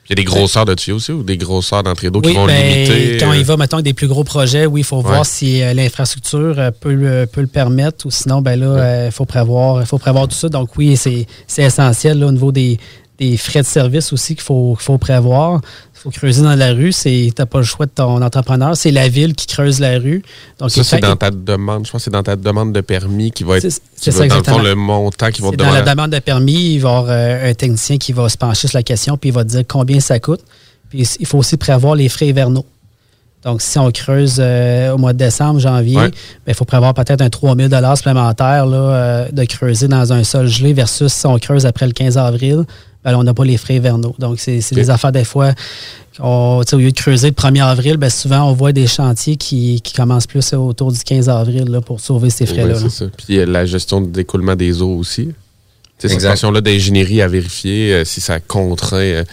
Euh, Il y a des grosseurs de tuyaux aussi ou des grosseurs d'entrée d'eau qui vont ben, limiter. quand euh, il va, mettons, avec des plus gros projets, oui, il faut Ouais. voir si euh, l'infrastructure euh, peut, le- peut le permettre ou sinon, ben là, il faut prévoir, faut prévoir tout ça. Donc oui, c'est essentiel là, au niveau des, des frais de service aussi qu'il faut, qu'il faut prévoir. Faut creuser dans la rue. Tu n'as pas le choix de ton entrepreneur. C'est la ville qui creuse la rue. Donc, ça, c'est dans ta demande. Je pense que c'est dans ta demande de permis qui va être. C'est- va ça, dans le fond, le montant qui vont C'est te dans la demande de permis, il va y avoir euh, un technicien qui va se pencher sur la question puis il va te dire combien ça coûte. Puis il faut aussi prévoir les frais hivernaux. Donc, si on creuse euh, au mois de décembre, janvier, Ouais. ben, il faut prévoir peut-être un 3000 supplémentaire là, euh, de creuser dans un sol gelé versus si on creuse après le 15 avril, ben, là, on n'a pas les frais hivernaux. Donc, c'est des affaires des fois. on- au lieu de creuser le 1er avril, ben, souvent, on voit des chantiers qui, qui commencent plus autour du 15 avril là, pour sauver ces frais-là. Ouais, là. c'est ça. Puis euh, la gestion de d'écoulement des eaux aussi. Cette portion-là d'ingénierie à vérifier euh, si ça contraint, euh,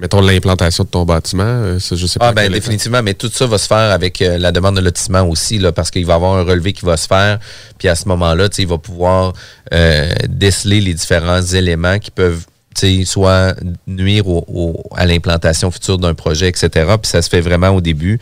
mettons, l'implantation de ton bâtiment. euh, ça, je sais pas. Ah ben définitivement, mais tout ça va se faire avec euh, la demande de lotissement aussi, là, parce qu'il va y avoir un relevé qui va se faire, puis à ce moment-là, il va pouvoir euh, déceler les différents éléments qui peuvent soit nuire au, au- à l'implantation future d'un projet, etc. Puis ça se fait vraiment au début.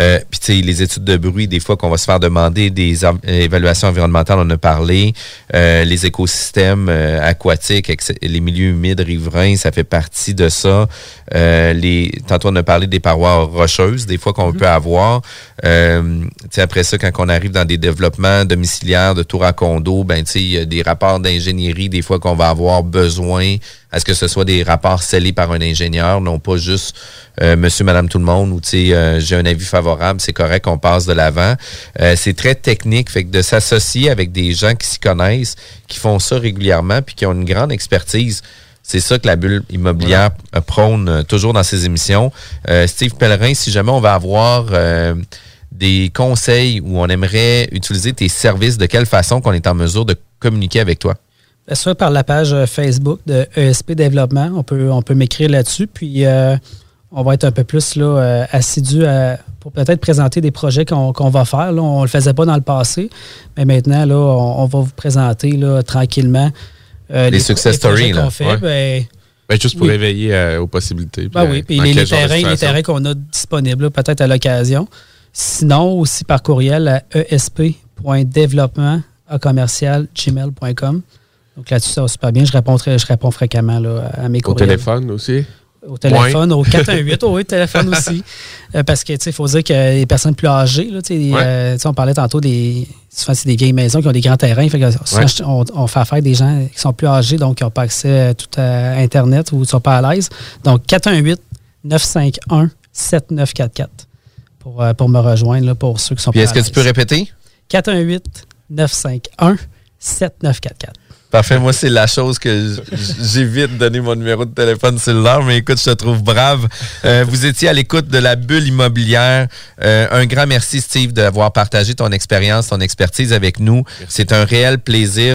Euh, puis les études de bruit, des fois qu'on va se faire demander des évaluations environnementales, on a parlé. Euh, les écosystèmes euh, aquatiques, les milieux humides riverains, ça fait partie de ça. Euh, les, tantôt, on a parlé des parois rocheuses, des fois qu'on peut avoir. Euh, après ça, quand on arrive dans des développements domiciliaires de tours à condo, ben, il y a des rapports d'ingénierie, des fois qu'on va avoir besoin à ce que ce soit des rapports scellés par un ingénieur, non pas juste euh, monsieur, madame, tout le monde, ou tu sais, euh, j'ai un avis favorable, c'est correct, on passe de l'avant. Euh, c'est très technique, fait que de s'associer avec des gens qui s'y connaissent, qui font ça régulièrement, puis qui ont une grande expertise. C'est ça que la bulle immobilière euh, prône euh, toujours dans ses émissions. Euh, Steve Pellerin, si jamais on va avoir euh, des conseils où on aimerait utiliser tes services, de quelle façon qu'on est en mesure de communiquer avec toi? Euh, Soit par la page euh, Facebook de ESP Développement, on peut, on peut m'écrire là-dessus. Puis euh, on va être un peu plus là, euh, assidu à- pour peut-être présenter des projets qu'on qu'on va faire. Là. On ne le faisait pas dans le passé, mais maintenant, là, on, on va vous présenter là, tranquillement euh, Les success stories, là. qu'on fait. Ouais. Ben, Ben, juste pour oui. éveiller euh, aux possibilités. Ben oui, euh, puis les, terrains, les terrains qu'on a disponibles, peut-être à l'occasion. Sinon, aussi par courriel à esp.développement à commercial gmail.com. Donc là-dessus, ça va super bien. Je réponds, très- je réponds fréquemment là, à mes Au courriels. téléphone aussi? Au téléphone, au 418, oui, téléphone aussi. Euh, parce que, tu sais, il faut dire que les personnes plus âgées, là, euh, on parlait tantôt des. Souvent, c'est des vieilles maisons qui ont des grands terrains. Fait que on, on fait affaire avec des gens qui sont plus âgés, donc qui n'ont pas accès à tout à Internet ou qui ne sont pas à l'aise. Donc, 418-951-7944 pour, euh, pour me rejoindre, là, pour ceux qui sont Puis pas est-ce à que tu peux répéter? 418-951-7944. Parfait, moi c'est la chose que j'évite de donner mon numéro de téléphone cellulaire, mais écoute, je te trouve brave. Euh, vous étiez à l'écoute de la bulle immobilière. Euh, un grand merci Steve d'avoir partagé ton expérience, ton expertise avec nous. C'est un réel plaisir.